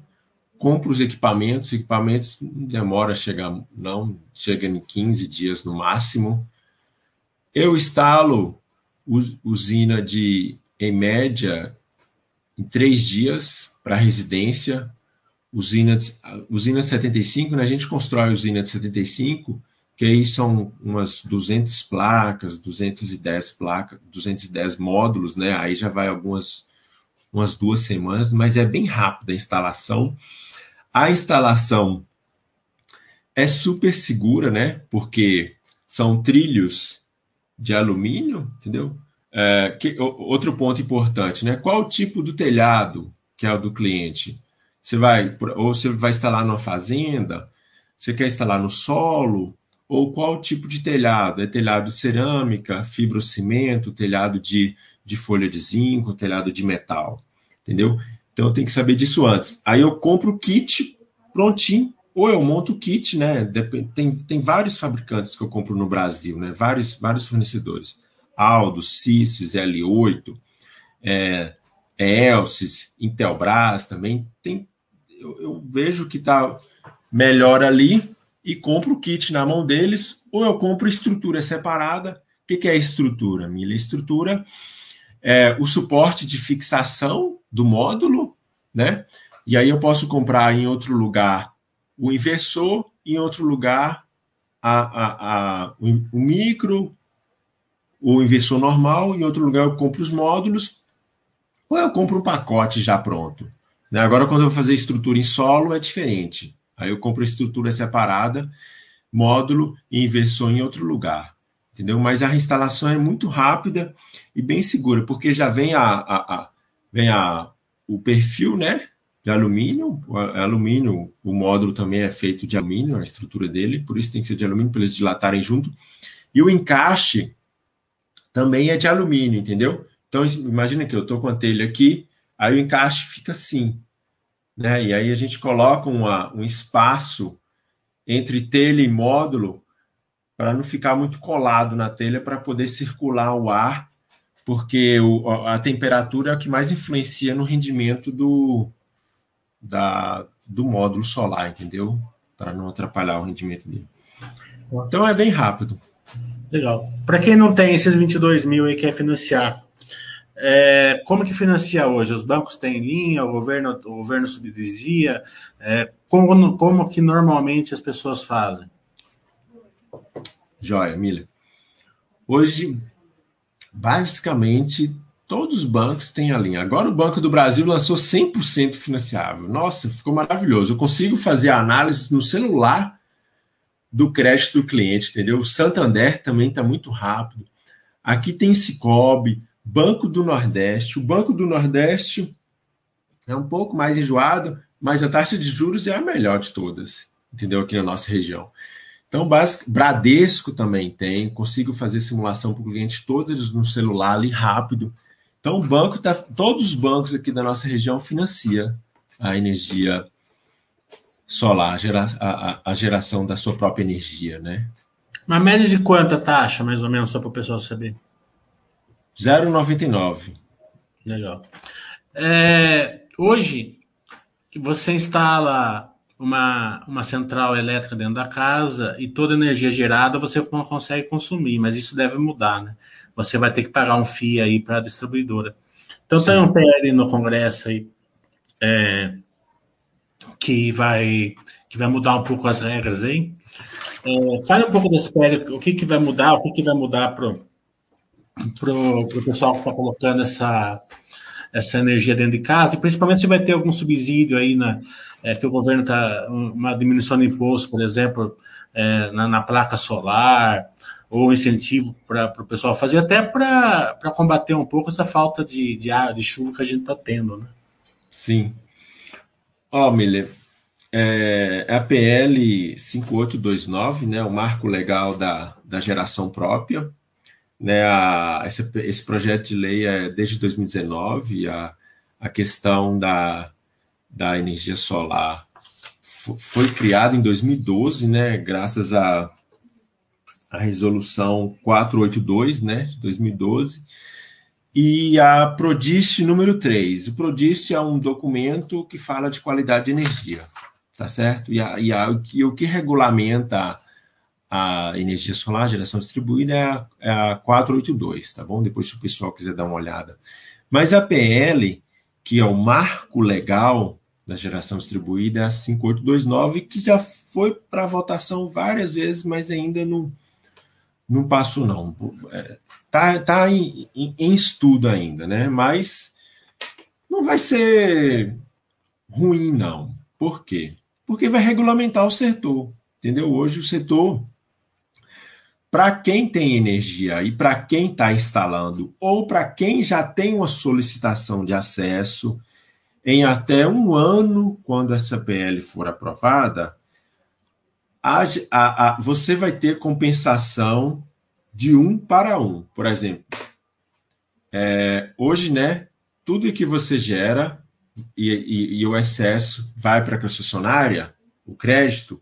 compra os equipamentos, equipamentos não demora a chegar, não, chega em 15 dias no máximo. Eu instalo usina de, em média, em três dias para residência, usina, usina 75, né, a gente constrói a usina de 75, que aí são umas 200 placas, 210 placas, 210 módulos, né? Aí já vai algumas umas duas semanas, mas é bem rápida a instalação. A instalação é super segura, né? Porque são trilhos de alumínio, entendeu? É, que, outro ponto importante, né? Qual o tipo do telhado que é o do cliente? Você vai, ou você vai instalar numa fazenda, você quer instalar no solo, ou qual tipo de telhado? É telhado de cerâmica, fibrocimento, telhado de, de folha de zinco, telhado de metal, entendeu? Então tem que saber disso antes. Aí eu compro o kit prontinho, ou eu monto o kit, né? Tem, tem vários fabricantes que eu compro no Brasil, né? Vários, vários fornecedores. Aldo, Cisys, L8, é, Elsys, Intelbras também. Tem eu, eu vejo que está melhor ali e compro o kit na mão deles, ou eu compro estrutura separada. O que, que é estrutura, Mila? Estrutura é o suporte de fixação do módulo, né? E aí eu posso comprar em outro lugar o inversor, em outro lugar a, a, a, o micro, o inversor normal, em outro lugar eu compro os módulos, ou eu compro um pacote já pronto. Né? Agora, quando eu vou fazer estrutura em solo, é diferente. Aí eu compro estrutura separada, módulo e inversor em outro lugar. Entendeu? Mas a instalação é muito rápida e bem segura, porque já vem a, a, a vem a, o perfil né, de alumínio. O alumínio, o módulo também é feito de alumínio, a estrutura dele, por isso tem que ser de alumínio para eles dilatarem junto. E o encaixe também é de alumínio, entendeu? Então, imagina que eu estou com a telha aqui, Aí o encaixe fica assim. Né? E aí a gente coloca uma, um espaço entre telha e módulo para não ficar muito colado na telha para poder circular o ar, porque o, a temperatura é o que mais influencia no rendimento do, da, do módulo solar, entendeu? Para não atrapalhar o rendimento dele. Então é bem rápido. Legal. Para quem não tem esses 22 mil e quer financiar, é, como que financia hoje? Os bancos têm linha, o governo, o governo subsidia? É, como, como que normalmente as pessoas fazem? Joia, Miller. Hoje, basicamente, todos os bancos têm a linha. Agora o Banco do Brasil lançou 100% financiável. Nossa, ficou maravilhoso. Eu consigo fazer a análise no celular do crédito do cliente, entendeu? O Santander também está muito rápido. Aqui tem Cicobi, Banco do Nordeste. O Banco do Nordeste é um pouco mais enjoado, mas a taxa de juros é a melhor de todas, entendeu? Aqui na nossa região. Então, Bradesco também tem, consigo fazer simulação para o cliente todas no celular ali rápido. Então, o banco tá, todos os bancos aqui da nossa região financia a energia solar, a, gera, a, a geração da sua própria energia, né? Uma média de quanta taxa, mais ou menos, só para o pessoal saber? 0,99. Legal. É, hoje, que você instala uma, uma central elétrica dentro da casa e toda a energia gerada você não consegue consumir, mas isso deve mudar, né? Você vai ter que pagar um FII aí para a distribuidora. Então Sim. tem um PL no Congresso aí é, que vai que vai mudar um pouco as regras aí. É, fale um pouco desse PL, o que, que vai mudar, o que, que vai mudar para o pessoal que está colocando essa, essa energia dentro de casa, e principalmente se vai ter algum subsídio aí na, é, que o governo está, uma diminuição de imposto, por exemplo, é, na, na, placa solar, ou incentivo para o pessoal fazer, até para combater um pouco essa falta de, de, ar, de chuva que a gente está tendo. Né? Sim. Ó, oh, Miller, é, a PL 5829, né, o marco legal da, da geração própria, né, a, esse, esse projeto de lei é desde 2019, a, a questão da, da energia solar foi criado em 2012, né, graças à a, a, resolução 482, né, de 2012, e a Prodist número 3. O Prodist é um documento que fala de qualidade de energia, tá certo? E, a, e, a, e o que regulamenta a energia solar, a geração distribuída, é a, é a 482, tá bom? Depois, se o pessoal quiser dar uma olhada. Mas a PL, que é o marco legal da geração distribuída é a 5829, que já foi para votação várias vezes, mas ainda não, não passou, não. Está é, tá em, em, em, estudo ainda, né? Mas não vai ser ruim, não. Por quê? Porque vai regulamentar o setor, entendeu? Hoje o setor, para quem tem energia e para quem está instalando, ou para quem já tem uma solicitação de acesso, em até um ano, quando essa PL for aprovada, a, a, a, você vai ter compensação de um para um. Por exemplo, é, hoje, né, tudo que você gera e, e, e o excesso vai para a concessionária, o crédito,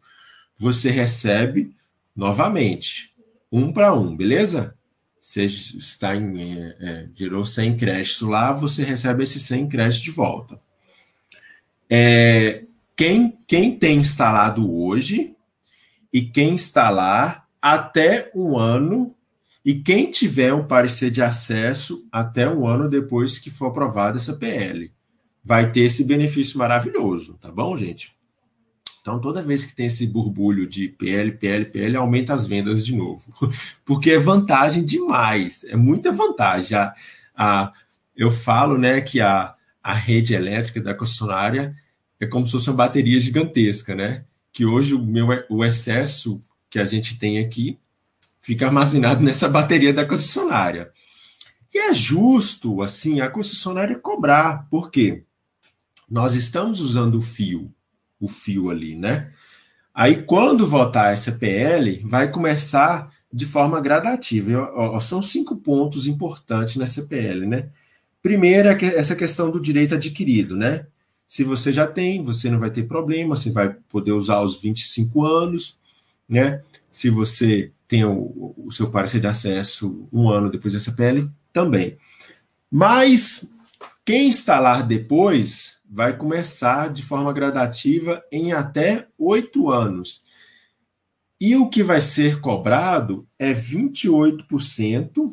você recebe novamente, um para um, beleza? Você está em, é, é, gerou 100 créditos lá, você recebe esses 100 créditos de volta. É, quem, quem tem instalado hoje e quem instalar até um ano e quem tiver um parecer de acesso até um ano depois que for aprovada essa PL. Vai ter esse benefício maravilhoso, tá bom, gente? Então, toda vez que tem esse burbulho de PL, PL, PL, aumenta as vendas de novo. Porque é vantagem demais, é muita vantagem. A, a, eu falo né, que a, a rede elétrica da concessionária é como se fosse uma bateria gigantesca, né? Que hoje o, meu, o excesso que a gente tem aqui fica armazenado nessa bateria da concessionária. E é justo, assim, a concessionária cobrar. Por quê? Nós estamos usando o fio, o fio ali, né? Aí, quando votar essa PL, vai começar de forma gradativa. São cinco pontos importantes nessa PL, né? Primeiro, é essa questão do direito adquirido, né? Se você já tem, você não vai ter problema, você vai poder usar os 25 anos, né? Se você tem o, o seu parecer de acesso um ano depois dessa PL, também. Mas quem instalar depois vai começar de forma gradativa em até oito anos. E o que vai ser cobrado é 28%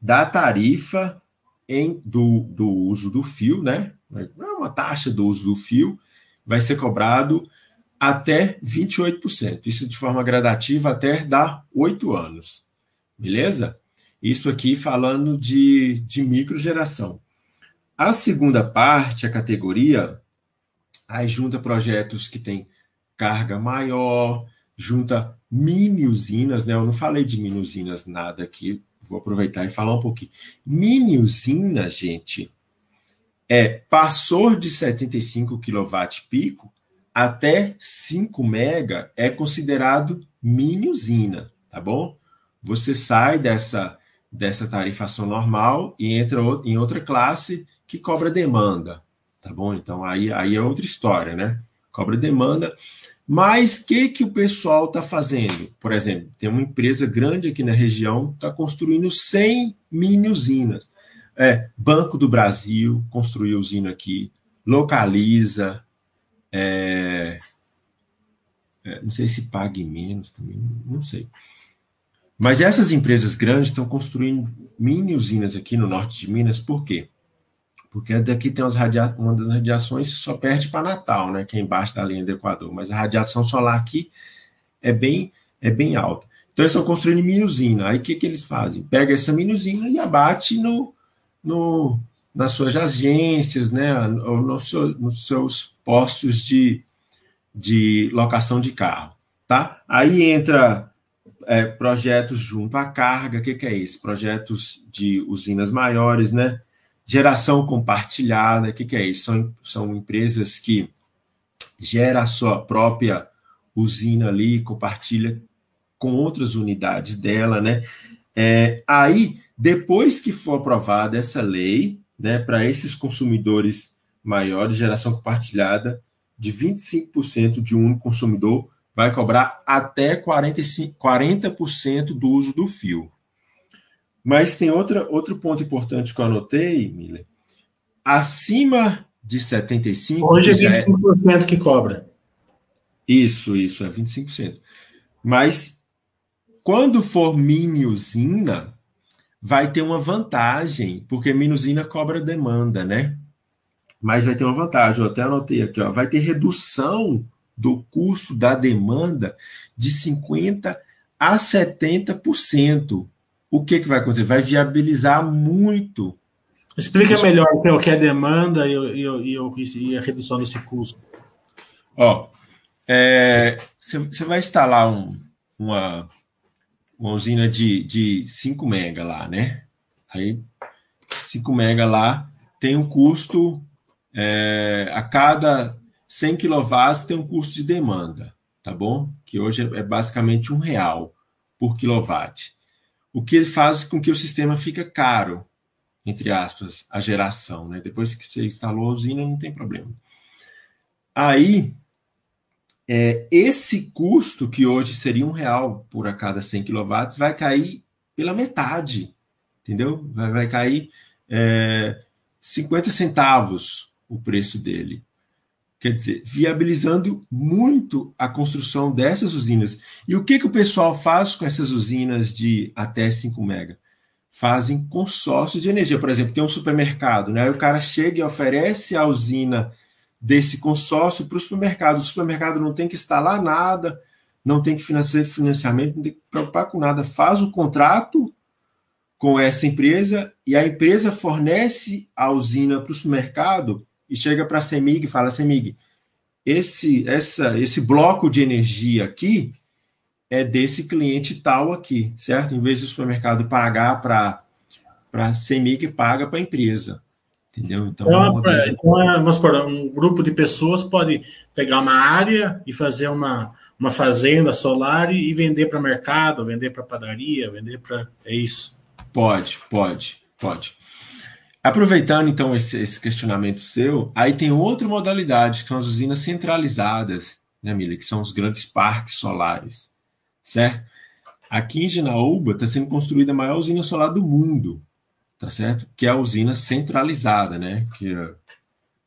da tarifa em, do, do uso do fio, né? É uma taxa do uso do fio, vai ser cobrado até 28%. Isso de forma gradativa até dar oito anos. Beleza? Isso aqui falando de, de microgeração. A segunda parte, a categoria, aí junta projetos que têm carga maior, junta mini usinas, né? Eu não falei de mini usinas nada aqui, vou aproveitar e falar um pouquinho. Mini usina, gente, é passou de 75 kW pico até 5 mega é considerado mini usina, tá bom? Você sai dessa, dessa tarifação normal e entra em outra classe que cobra demanda, tá bom? Então aí, aí é outra história, né? Cobra demanda. Mas o que, que o pessoal está fazendo? Por exemplo, tem uma empresa grande aqui na região está construindo 100 mini usinas. É, Banco do Brasil construiu usina aqui, Localiza, é, é, não sei se pague menos também, não sei. Mas essas empresas grandes estão construindo mini usinas aqui no norte de Minas, por quê? Porque daqui tem radia uma das radiações só perde para Natal, né? Que é embaixo da linha do Equador. Mas a radiação solar aqui é bem, é bem alta. Então eles estão construindo mini usina. Aí o que, que eles fazem? Pega essa mini usina e abate no, no, nas suas agências, né, ou nos, nos seus postos de, de locação de carro. Tá? Aí entra é, projetos junto à carga, o que, que, é isso? Projetos de usinas maiores, né? Geração compartilhada, o que, que, é isso? São, são empresas que geram a sua própria usina ali, compartilha com outras unidades dela, né? É, aí, depois que for aprovada essa lei, né, para esses consumidores maiores, geração compartilhada de 25% de um consumidor vai cobrar até 45, 40% do uso do fio. Mas tem outra, outro ponto importante que eu anotei, Miller. Acima de 75%. Hoje é 25% é... que cobra. Isso, isso, é 25%. Mas quando for mini usina, vai ter uma vantagem, porque minusina cobra demanda, né? Mas vai ter uma vantagem, eu até anotei aqui, ó, vai ter redução do custo da demanda de 50% a 70%. O que, que vai acontecer? Vai viabilizar muito. Explica Isso. melhor o que é demanda e, e, e, a redução desse custo. Ó, é, você vai instalar um, uma, uma usina de, de 5 mega lá, né? Aí 5 mega lá tem um custo é, a cada 100 kW tem um custo de demanda, tá bom? Que hoje é, é basicamente um real por quilowatt. O que faz com que o sistema fica caro, entre aspas, a geração, né? Depois que você instalou a usina, não tem problema. Aí é, esse custo, que hoje seria um real por a cada 100 kW, vai cair pela metade, entendeu? Vai, vai cair é, 50 centavos o preço dele. Quer dizer, viabilizando muito a construção dessas usinas. E o que, que o pessoal faz com essas usinas de até 5 mega? Fazem consórcios de energia. Por exemplo, tem um supermercado, né? Aí o cara chega e oferece a usina desse consórcio para o supermercado. O supermercado não tem que instalar nada, não tem que financiar financiamento, não tem que preocupar com nada. Faz o contrato com essa empresa e a empresa fornece a usina para o supermercado e chega para a CEMIG e fala: CEMIG, esse, essa, esse bloco de energia aqui é desse cliente tal aqui, certo? Em vez do supermercado pagar para a CEMIG, paga para a empresa. Entendeu? Então, então, é, então é, vamos supor, um grupo de pessoas pode pegar uma área e fazer uma, uma fazenda solar e, vender para mercado, vender para padaria, vender para. É isso. Pode, pode, pode. Aproveitando então esse, esse, questionamento seu, aí tem outra modalidade, que são as usinas centralizadas, né, Mila? Que são os grandes parques solares, certo? Aqui em Ginaúba está sendo construída a maior usina solar do mundo tá certo? Que é a usina centralizada, né? Que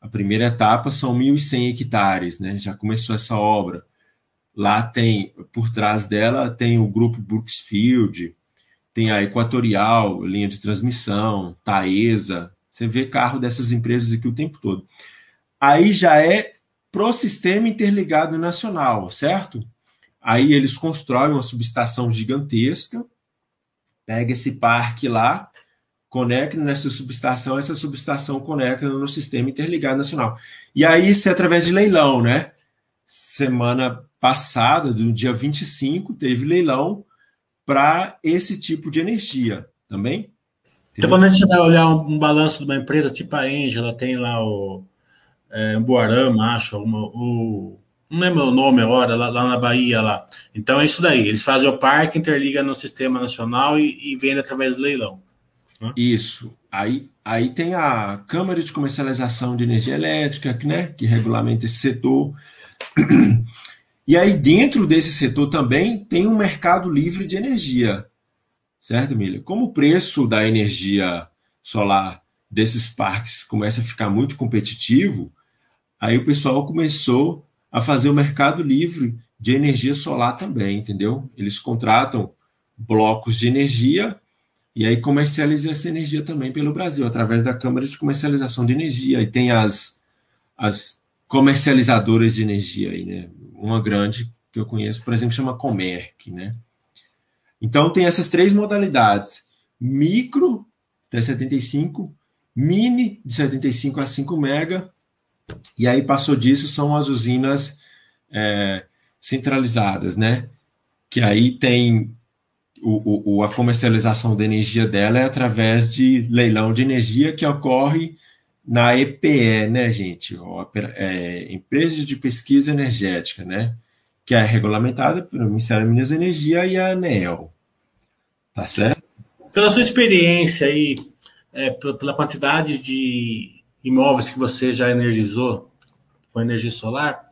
a primeira etapa são 1.100 hectares, né? Já começou essa obra. Lá tem, por trás dela, tem o grupo Brooksfield, tem a Equatorial, linha de transmissão, Taesa. Você vê carro dessas empresas aqui o tempo todo. Aí já é pro sistema interligado nacional, certo? Aí eles constroem uma subestação gigantesca, pega esse parque lá, conecta nessa subestação, essa subestação conecta no sistema interligado nacional. E aí, isso é através de leilão, né? Semana passada, do dia 25, teve leilão para esse tipo de energia também. Então, quando a gente vai olhar um, um, balanço de uma empresa tipo a Engie, ela tem lá o é, Boarama, acho, uma, o não lembro o nome agora, lá, lá, na Bahia lá. Então é isso daí. Eles fazem o parque, interliga no sistema nacional e, e vende através do leilão. Né? Isso. Aí, aí tem a Câmara de Comercialização de Energia Elétrica, né, que regulamenta esse setor. E aí, dentro desse setor também tem um mercado livre de energia. Certo, Milha? Como o preço da energia solar desses parques começa a ficar muito competitivo, aí o pessoal começou a fazer o mercado livre de energia solar também, entendeu? Eles contratam blocos de energia e aí comercializa essa energia também pelo Brasil, através da Câmara de Comercialização de Energia. E tem as, as comercializadoras de energia aí, né? Uma grande que eu conheço, por exemplo, chama Comerc, né? Então tem essas três modalidades: micro até 75, mini de 75 a 5 mega, e aí passou disso são as usinas é, centralizadas, né? Que aí tem o, o, a comercialização da energia dela é através de leilão de energia que ocorre na EPE, né, gente? É, Empresa de Pesquisa Energética, né? Que é regulamentada pelo Ministério de Minas e Energia e a ANEEL. Tá certo? Pela sua experiência aí, é, pela quantidade de imóveis que você já energizou com energia solar,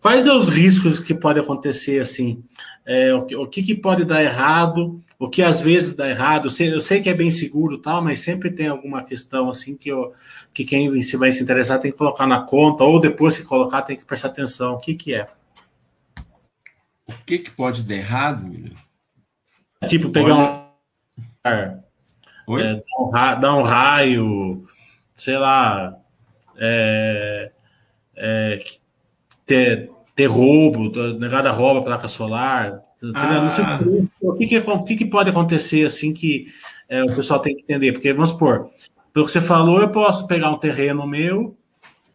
quais são os riscos que podem acontecer assim? É, o, que, o que, que, pode dar errado? O que às vezes dá errado? Eu sei, eu sei, que é bem seguro tal, mas sempre tem alguma questão assim que, eu, que quem se vai se interessar tem que colocar na conta, ou depois que colocar tem que prestar atenção. O que, que é? O que, que pode dar errado, William? Tipo, pegar Olha... um. É, dar, um raio, dar um raio, sei lá. É, é, ter, ter roubo, negada rouba placa solar. Ah. o, que, que, o que, que, pode acontecer assim que é, o pessoal tem que entender? Porque, vamos supor, pelo que você falou, eu posso pegar um terreno meu,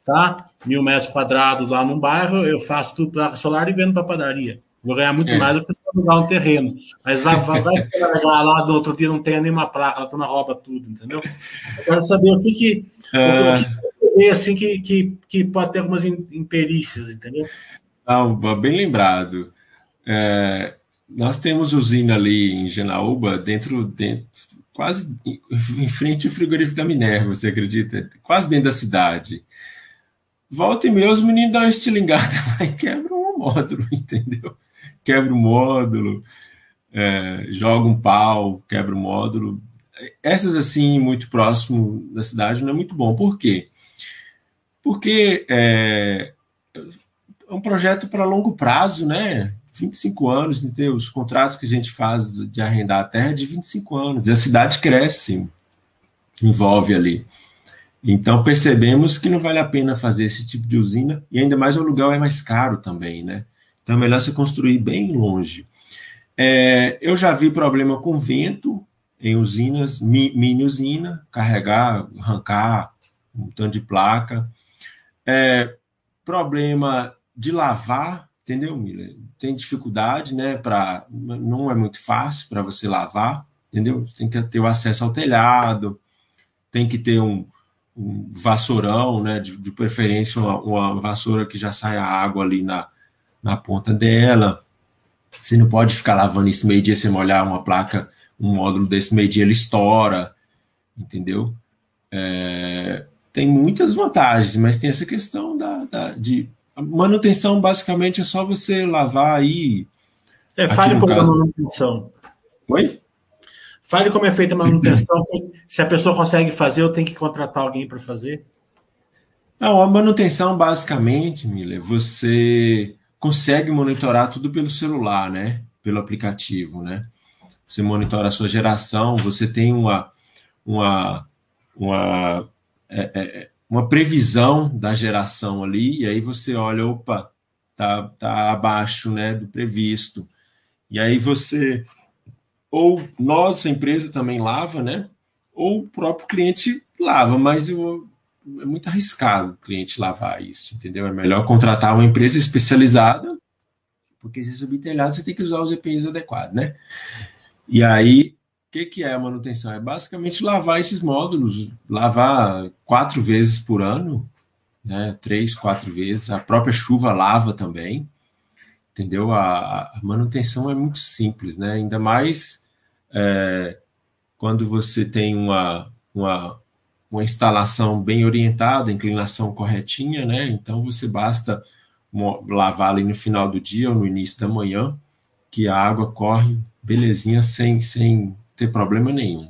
tá? Mil metros quadrados lá num bairro, eu faço tudo placa solar e vendo para padaria. Vou ganhar muito é. mais do que se alugar um terreno. Mas vai, vai, vai pegar lá no outro dia não tem nenhuma placa, a turma rouba tudo, entendeu? Eu quero saber o que que, o que, o que assim que, que, que pode ter algumas imperícias, entendeu? Não, bem lembrado. É, nós temos usina ali em Genaúba, dentro, dentro quase em frente ao frigorífico da Minerva, você acredita? Quase dentro da cidade. Volta e meia, os meninos dão uma estilingada lá e quebram o módulo, entendeu? Quebra o módulo, é, joga um pau, quebra o módulo. Essas, assim, muito próximo da cidade, não é muito bom. Por quê? Porque é, é um projeto para longo prazo, né? 25 anos, entendeu? Os contratos que a gente faz de arrendar a terra é de 25 anos. E a cidade cresce, envolve ali. Então percebemos que não vale a pena fazer esse tipo de usina, e ainda mais o aluguel é mais caro também, né? Então é melhor você construir bem longe. É, eu já vi problema com vento em usinas, mini usina, carregar, arrancar um tanto de placa. É, problema de lavar, entendeu, Miller? Tem dificuldade, né? Para não é muito fácil para você lavar, entendeu? Tem que ter o acesso ao telhado, tem que ter um, um vassourão, né? De, de preferência uma, uma, vassoura que já saia água ali na, na ponta dela. Você não pode ficar lavando isso meio dia, você molhar uma placa, um módulo desse meio dia ele estoura, entendeu? É, tem muitas vantagens, mas tem essa questão da, da de a manutenção basicamente é só você lavar aí. É, fale um pouco caso... da manutenção. Oi? Fale como é feita a manutenção. se a pessoa consegue fazer, eu tenho que contratar alguém para fazer. Não, a manutenção, basicamente, Miller, você consegue monitorar tudo pelo celular, né? Pelo aplicativo, né? Você monitora a sua geração, você tem uma, uma, uma é, é, uma previsão da geração ali, e aí você olha, opa, tá, tá abaixo né, do previsto. E aí você, ou nossa empresa também lava, né? Ou o próprio cliente lava, mas eu, é muito arriscado o cliente lavar isso, entendeu? É melhor contratar uma empresa especializada, porque se subir telhado você tem que usar os EPIs adequados, né? E aí que, que é a manutenção? É basicamente lavar esses módulos, lavar quatro vezes por ano, né? Três, quatro vezes. A própria chuva lava também, entendeu? A, a manutenção é muito simples, né? Ainda mais é, quando você tem uma, uma, uma instalação bem orientada, inclinação corretinha, né? Então você basta lavar ali no final do dia ou no início da manhã, que a água corre belezinha sem, sem ter problema nenhum.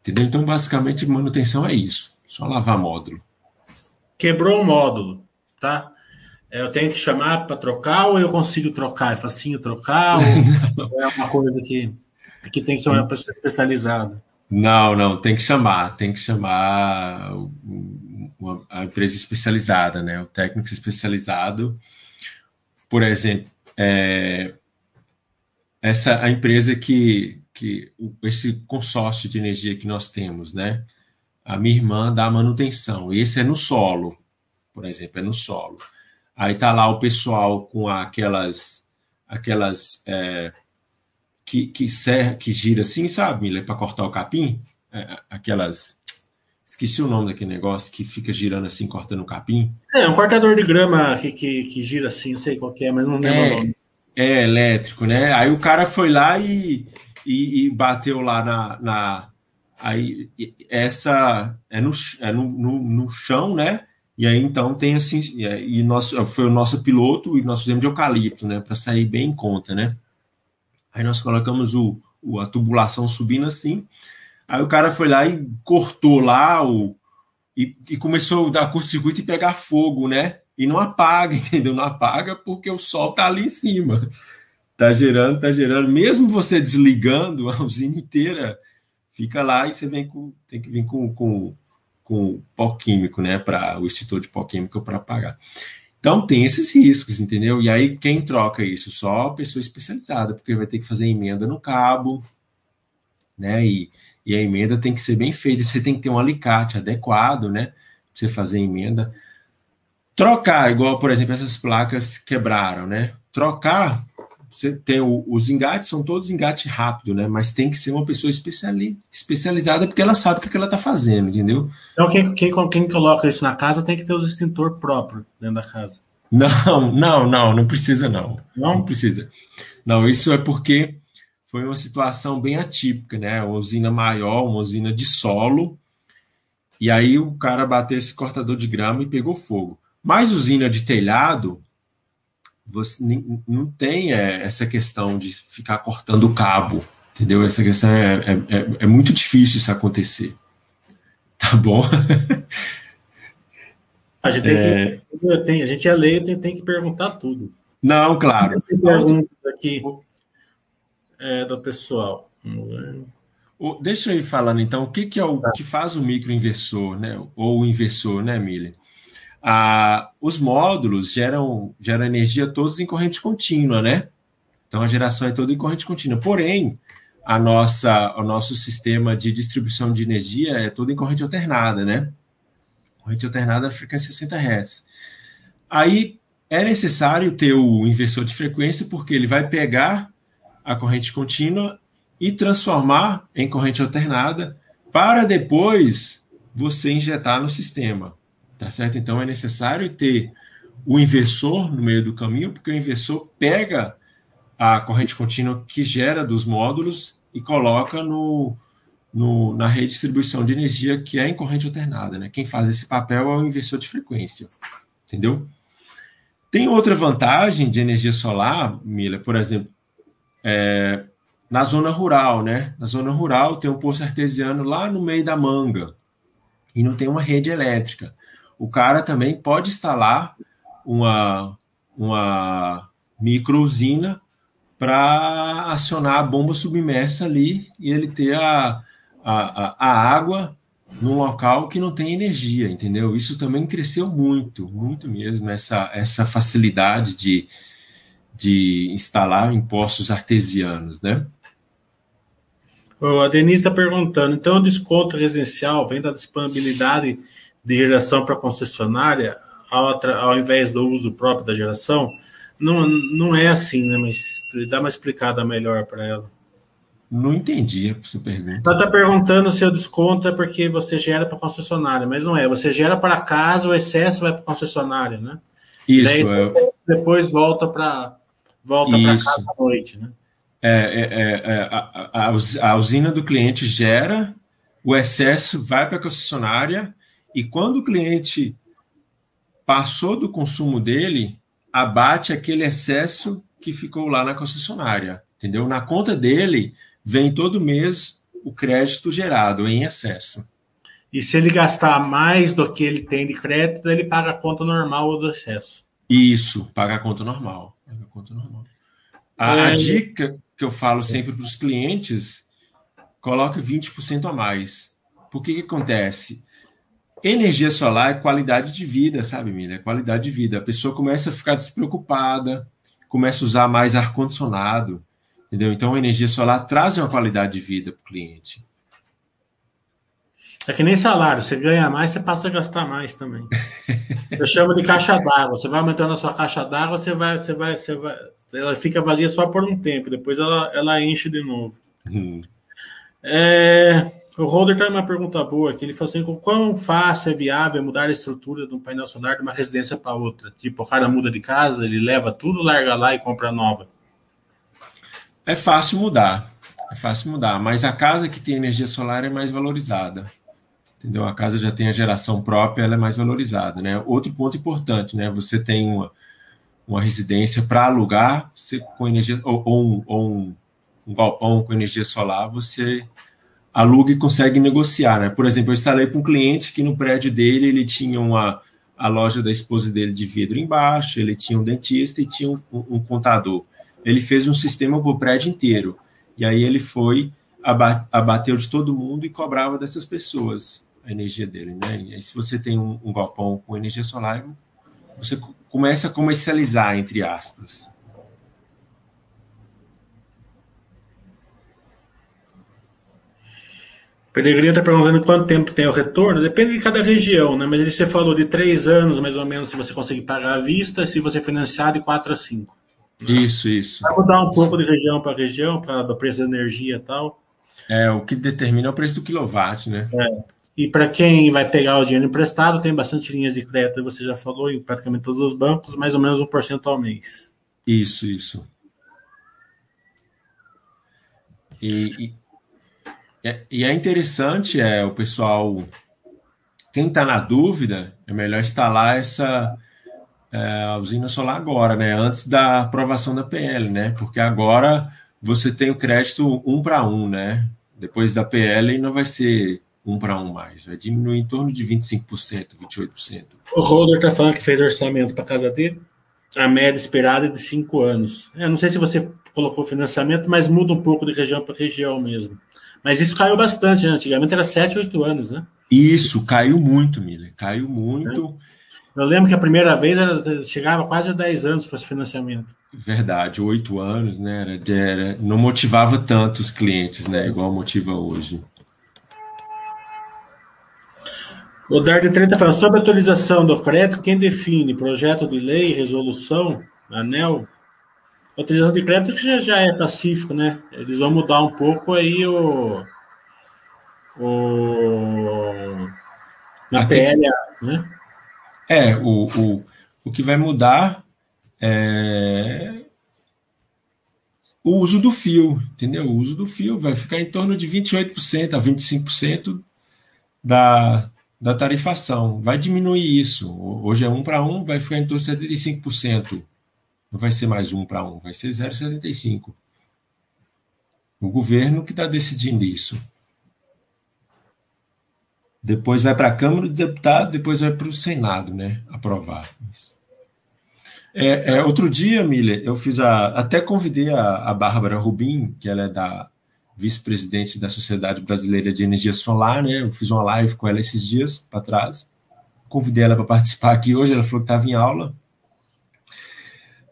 Entendeu? Então, basicamente, manutenção é isso. Só lavar módulo. Quebrou o módulo, tá? É, eu tenho que chamar para trocar ou eu consigo trocar? É facinho trocar? Ou é uma coisa que, que tem que ser uma pessoa especializada? Não, não, tem que chamar, tem que chamar uma, a empresa especializada, né? O técnico especializado. Por exemplo, é, essa a empresa que, que esse consórcio de energia que nós temos, né? A minha irmã dá manutenção. Esse é no solo, por exemplo, é no solo. Aí tá lá o pessoal com aquelas aquelas é, que que serra, que gira assim, sabe, Miller, para cortar o capim, é, aquelas Esqueci o nome daquele negócio que fica girando assim, cortando o capim. É, um cortador de grama que, que, que gira assim, não sei qual é, mas não lembro é, o nome. É, elétrico, né? Aí o cara foi lá e, e, e bateu lá na, na. Aí essa é no, é no, no, no chão, né? E aí então tem assim, e nós, foi o nosso piloto e nós fizemos de eucalipto, né? Para sair bem em conta, né? Aí nós colocamos o, o, a tubulação subindo assim. Aí o cara foi lá e cortou lá o, e, e começou a dar curto-circuito e pegar fogo, né? e não apaga, entendeu? Não apaga porque o sol tá ali em cima. Tá gerando, tá gerando. Mesmo você desligando a usina inteira, fica lá e você vem com, tem que vir com, com, com pó químico, né? Para o extintor de pó químico para apagar. Então tem esses riscos, entendeu? E aí quem troca isso? Só pessoa especializada, porque vai ter que fazer emenda no cabo, né? E, e a emenda tem que ser bem feita. Você tem que ter um alicate adequado, né? Pra você fazer emenda. Trocar, igual, por exemplo, essas placas quebraram, né? Trocar, você tem o, os engates, são todos engate rápido, né? Mas tem que ser uma pessoa especiali, especializada porque ela sabe o que ela está fazendo, entendeu? Então, quem, quem, quem coloca isso na casa tem que ter os extintor próprio dentro da casa. Não, não, não, não precisa não. Não, não precisa. Não, isso é porque foi uma situação bem atípica, né? Uma usina maior, uma usina de solo, e aí o cara bateu esse cortador de grama e pegou fogo. Mas usina de telhado, você não tem é, essa questão de ficar cortando o cabo, entendeu? Essa questão é, é, é, é muito difícil isso acontecer. Tá bom? A gente, é... que, tem, a gente é leigo e tem que perguntar tudo. Não, claro. Tem perguntas aqui é, do pessoal. Deixa eu ir falando então, o que, que é o tá. que faz o microinversor, né? Ou o inversor, né, Miller? Ah, os módulos geram, geram energia todos em corrente contínua, né? Então a geração é toda em corrente contínua. Porém, a nossa, o nosso sistema de distribuição de energia é todo em corrente alternada, né? Corrente alternada a frequência 60 Hz. Aí é necessário ter o inversor de frequência, porque ele vai pegar a corrente contínua e transformar em corrente alternada para depois você injetar no sistema. Tá certo? Então é necessário ter o inversor no meio do caminho, porque o inversor pega a corrente contínua que gera dos módulos e coloca no, no, na redistribuição de energia que é em corrente alternada. Né? Quem faz esse papel é o inversor de frequência. Entendeu? Tem outra vantagem de energia solar, Mila, por exemplo, é, na zona rural, né? Na zona rural tem um poço artesiano lá no meio da manga e não tem uma rede elétrica o cara também pode instalar uma, uma micro usina para acionar a bomba submersa ali e ele ter a, a, a água num local que não tem energia, entendeu? Isso também cresceu muito, muito mesmo, essa, essa facilidade de, de instalar em postos artesianos, né? A Denise está perguntando, então o desconto residencial vem da disponibilidade de geração para concessionária, ao, ao, invés do uso próprio da geração, não, não é assim, né? Mas dá uma explicada melhor para ela. Não entendi a sua pergunta. Ela está perguntando se o desconto é porque você gera para concessionária, mas não é. Você gera para casa, o excesso vai para concessionária, né? Isso. Daí, é... Depois volta para volta para casa à noite, né? É, é, é, é a, a, a, usina do cliente gera, o excesso vai para a concessionária e quando o cliente passou do consumo dele, abate aquele excesso que ficou lá na concessionária, entendeu? Na conta dele vem todo mês o crédito gerado em excesso. E se ele gastar mais do que ele tem de crédito, ele paga a conta normal ou do excesso. Isso, paga a conta normal. Paga a, conta normal. a, é... a dica que eu falo sempre para os clientes, coloque 20% a mais. Por que, que acontece? Energia solar é qualidade de vida, sabe, Mila? É qualidade de vida. A pessoa começa a ficar despreocupada, começa a usar mais ar-condicionado, Entendeu? Então, a energia solar traz uma qualidade de vida para o cliente. É que nem salário, você ganha mais, você passa a gastar mais também. Eu chamo de caixa d'água. Você vai aumentando a sua caixa d'água, você vai, você vai, você vai, ela fica vazia só por um tempo, depois ela, ela enche de novo. Hum. É, o Holder tem uma pergunta boa aqui. Ele falou assim: quão fácil é viável mudar a estrutura de um painel solar de uma residência para outra? Tipo, o cara muda de casa, ele leva tudo, larga lá e compra nova. É fácil mudar, é fácil mudar, mas a casa que tem energia solar é mais valorizada. Entendeu? A casa já tem a geração própria, ela é mais valorizada, né? Outro ponto importante, né? Você tem uma, uma residência para alugar, você com energia ou, ou, um, ou um, um galpão com energia solar, você aluga e consegue negociar, né? Por exemplo, eu instalei para um cliente que no prédio dele ele tinha uma a loja da esposa dele de vidro embaixo, ele tinha um dentista e tinha um, um contador ele fez um sistema para o prédio inteiro. E aí ele foi, abateu de todo mundo e cobrava dessas pessoas a energia dele. Né? E aí, se você tem um, um galpão com energia solar, você começa a comercializar, entre aspas. Peregrino está perguntando quanto tempo tem o retorno. Depende de cada região, né? Mas você falou de três anos, mais ou menos, se você conseguir pagar à vista, se você financiar de quatro a cinco. Isso, isso. Vai mudar um pouco de região para região, para do preço da energia e tal. É, o que determina é o preço do quilowatt, né? É. E para quem vai pegar o dinheiro emprestado, tem bastante linhas de crédito, você já falou, em praticamente todos os bancos, mais ou menos 1% ao mês. Isso, isso. E, e, é, e é interessante, é, o pessoal, quem está na dúvida, é melhor instalar essa é, usina solar agora, né? Antes da aprovação da PL, né? Porque agora você tem o crédito um para um, né? Depois da PL não vai ser um para um mais, vai diminuir em torno de 25%, 28%. O Holder está falando que fez orçamento para casa dele, a média esperada é de cinco anos. Eu não sei se você colocou financiamento, mas muda um pouco de região para região mesmo. Mas isso caiu bastante, né? Antigamente era 7, 8 anos, né? Isso, caiu muito, Miller. Caiu muito. Eu lembro que a primeira vez era, chegava quase a 10 anos fosse financiamento. Verdade, oito anos, né? Era, era, não motivava tanto os clientes, né? Igual motiva hoje. O Dardo 30 fala sobre a atualização do crédito, quem define projeto de lei, resolução, anel? A utilização de crédito que já, já é pacífico, né? Eles vão mudar um pouco aí o. o na Aqui... PLA, né? É, o, o, o que vai mudar é o uso do fio, entendeu? O uso do fio vai ficar em torno de 28% a 25% da, da tarifação. Vai diminuir isso. Hoje é um para um, vai ficar em torno de 75%. Não vai ser mais um para um, vai ser 0,75%. O governo que está decidindo isso. Depois vai para a Câmara dos Deputados, depois vai para o Senado, né? Aprovar. É, é, outro dia, Miller, eu fiz a. Até convidei a, a Bárbara Rubim, que ela é da vice-presidente da Sociedade Brasileira de Energia Solar, né? Eu fiz uma live com ela esses dias para trás. Convidei ela para participar aqui hoje, ela falou que estava em aula.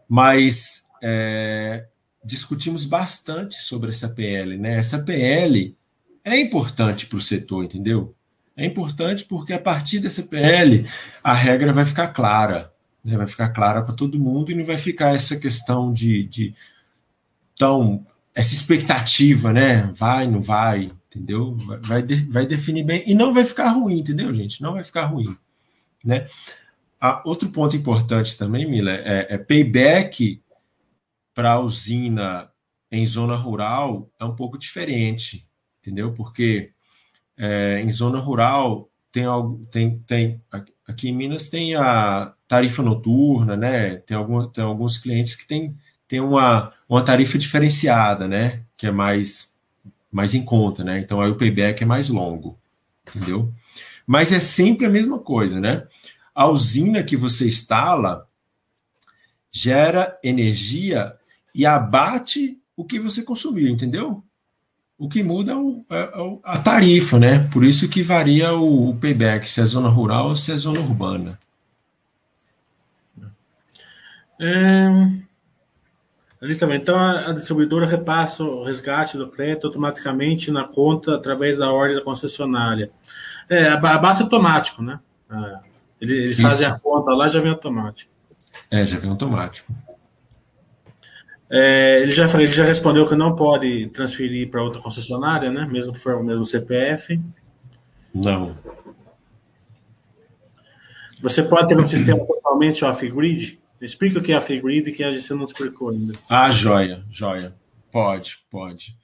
Mas é, discutimos bastante sobre essa PL, né? Essa PL é importante para o setor, entendeu? É importante porque a partir dessa PL a regra vai ficar clara, né? vai ficar clara para todo mundo e não vai ficar essa questão de, de tão essa expectativa, né? Vai, não vai, entendeu? Vai, vai, vai definir bem e não vai ficar ruim, entendeu, gente? Não vai ficar ruim, né? Ah, outro ponto importante também, Mila, é, é payback para a usina em zona rural é um pouco diferente, entendeu? Porque é, em zona rural tem algo, tem, tem aqui em Minas tem a tarifa noturna, né? Tem, algum, tem alguns clientes que tem, tem uma, uma tarifa diferenciada, né? Que é mais mais em conta, né? Então aí o payback é mais longo, entendeu? Mas é sempre a mesma coisa, né? A usina que você instala gera energia e abate o que você consumiu, entendeu? O que muda é, é, é a tarifa, né? Por isso que varia o, payback, se é zona rural ou se é zona urbana. É... Então, a distribuidora repassa o resgate do crédito automaticamente na conta através da ordem da concessionária. É, a base é automático, né? Eles, fazem a conta lá já vem automático. É, já vem automático. É, ele, já, ele já respondeu que não pode transferir para outra concessionária, né? Mesmo que for o mesmo CPF. Não. Você pode ter um sistema totalmente off-grid? Explica o que é off-grid que a gente não explicou ainda. Ah, joia, joia. Pode, pode.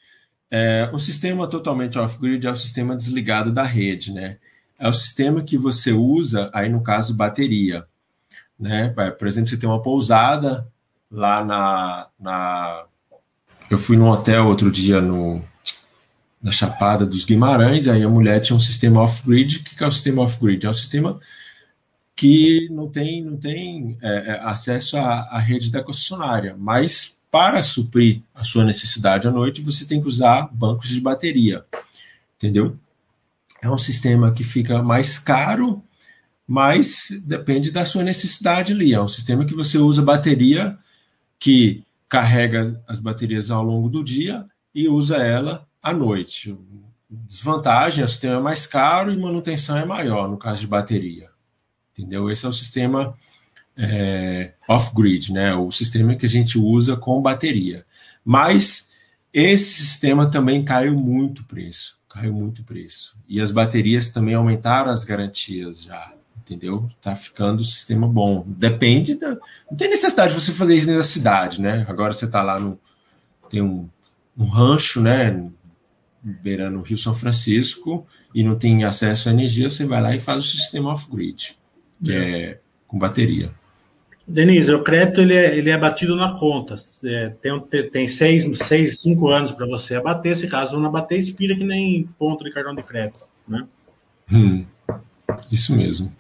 É, o sistema totalmente off-grid é o sistema desligado da rede, né? É o sistema que você usa, aí no caso, bateria. Né? Por exemplo, você tem uma pousada, lá na, na. Eu fui num hotel outro dia no, na Chapada dos Guimarães, aí a mulher tinha um sistema off-grid. O que é o sistema off-grid? É um sistema que não tem, não tem é, é, acesso à, à rede da concessionária, mas para suprir a sua necessidade à noite, você tem que usar bancos de bateria, entendeu? É um sistema que fica mais caro, mas depende da sua necessidade ali. É um sistema que você usa bateria que carrega as baterias ao longo do dia e usa ela à noite. Desvantagem, o sistema é mais caro e manutenção é maior no caso de bateria. Entendeu? Esse é o sistema é, off-grid, né? o sistema que a gente usa com bateria. Mas esse sistema também caiu muito preço. Caiu muito o preço. E as baterias também aumentaram as garantias já entendeu? Tá ficando o sistema bom. Depende da. Não tem necessidade de você fazer isso na cidade, né? Agora você tá lá no. Tem um, um rancho, né? Beirando o Rio São Francisco e não tem acesso à energia, você vai lá e faz o sistema off-grid, que é. é com bateria. Denise, o crédito ele é, ele é batido na conta. É, tem, tem seis, seis, cinco anos para você abater. Se caso não abater, expira que nem ponto de cartão de crédito. Né? Hum, isso mesmo.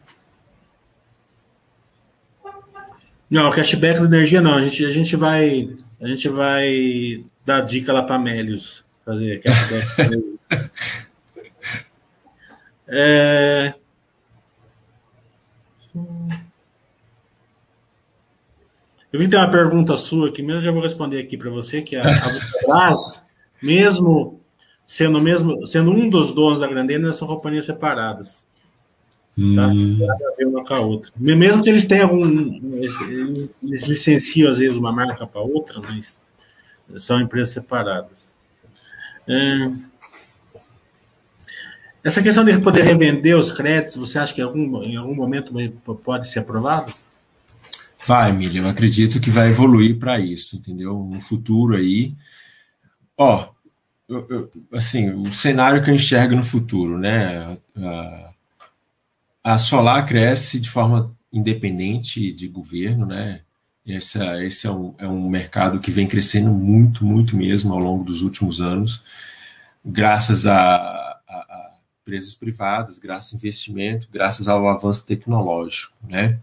Não, cashback da energia não. A gente, a gente vai. A gente vai dar dica lá para Melios fazer cashback. é... Eu vi ter uma pergunta sua aqui, mesmo já vou responder aqui para você, que é a, a mesmo sendo mesmo sendo um dos donos da Grandena, são companhias separadas. Tá? Hum. Nada a ver uma com a outra. Mesmo que eles tenham algum. Eles licenciam, às vezes, uma marca para outra, mas são empresas separadas. É... Essa questão de poder revender os créditos, você acha que em algum, em algum momento pode ser aprovado? Vai, Emília, eu acredito que vai evoluir para isso, entendeu? No futuro aí. Ó, eu, eu, assim, o cenário que eu enxergo no futuro, né? a Solar cresce de forma independente de governo, né? Esse é um, é um mercado que vem crescendo muito, muito mesmo ao longo dos últimos anos, graças a, a, a empresas privadas, graças a investimento, graças ao avanço tecnológico, né?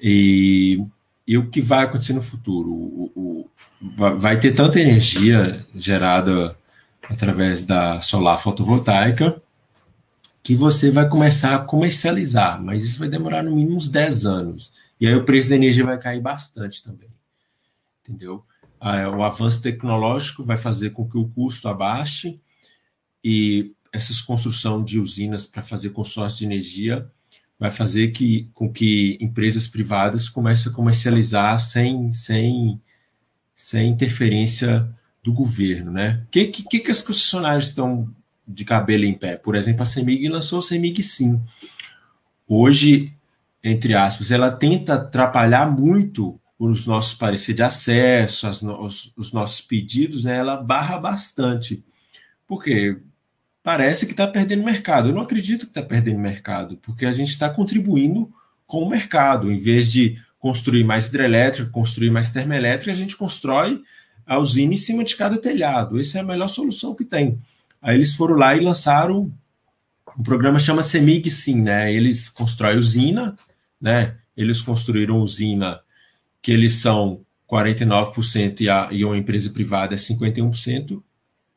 E, e o que vai acontecer no futuro? O, o, vai ter tanta energia gerada através da solar fotovoltaica que você vai começar a comercializar, mas isso vai demorar no mínimo uns 10 anos. E aí o preço da energia vai cair bastante também. Entendeu? O avanço tecnológico vai fazer com que o custo abaixe e essa construção de usinas para fazer consórcio de energia vai fazer que, com que empresas privadas comecem a comercializar sem, sem, sem interferência do governo, né? O que, que, que as concessionárias estão de cabelo em pé? Por exemplo, a CEMIG lançou o CEMIG Sim. Hoje, entre aspas, ela tenta atrapalhar muito os nossos pareceres de acesso, os, os, nossos pedidos, né? Ela barra bastante. Porque parece que está perdendo mercado. Eu não acredito que está perdendo mercado, porque a gente está contribuindo com o mercado. Em vez de construir mais hidrelétrica, construir mais termoelétrica, a gente constrói a usina em cima de cada telhado. Essa é a melhor solução que tem. Aí eles foram lá e lançaram o programa chama Semig Sim, né? Eles constroem usina, né? Eles construíram usina que eles são 49% e, a, e uma empresa privada é 51%.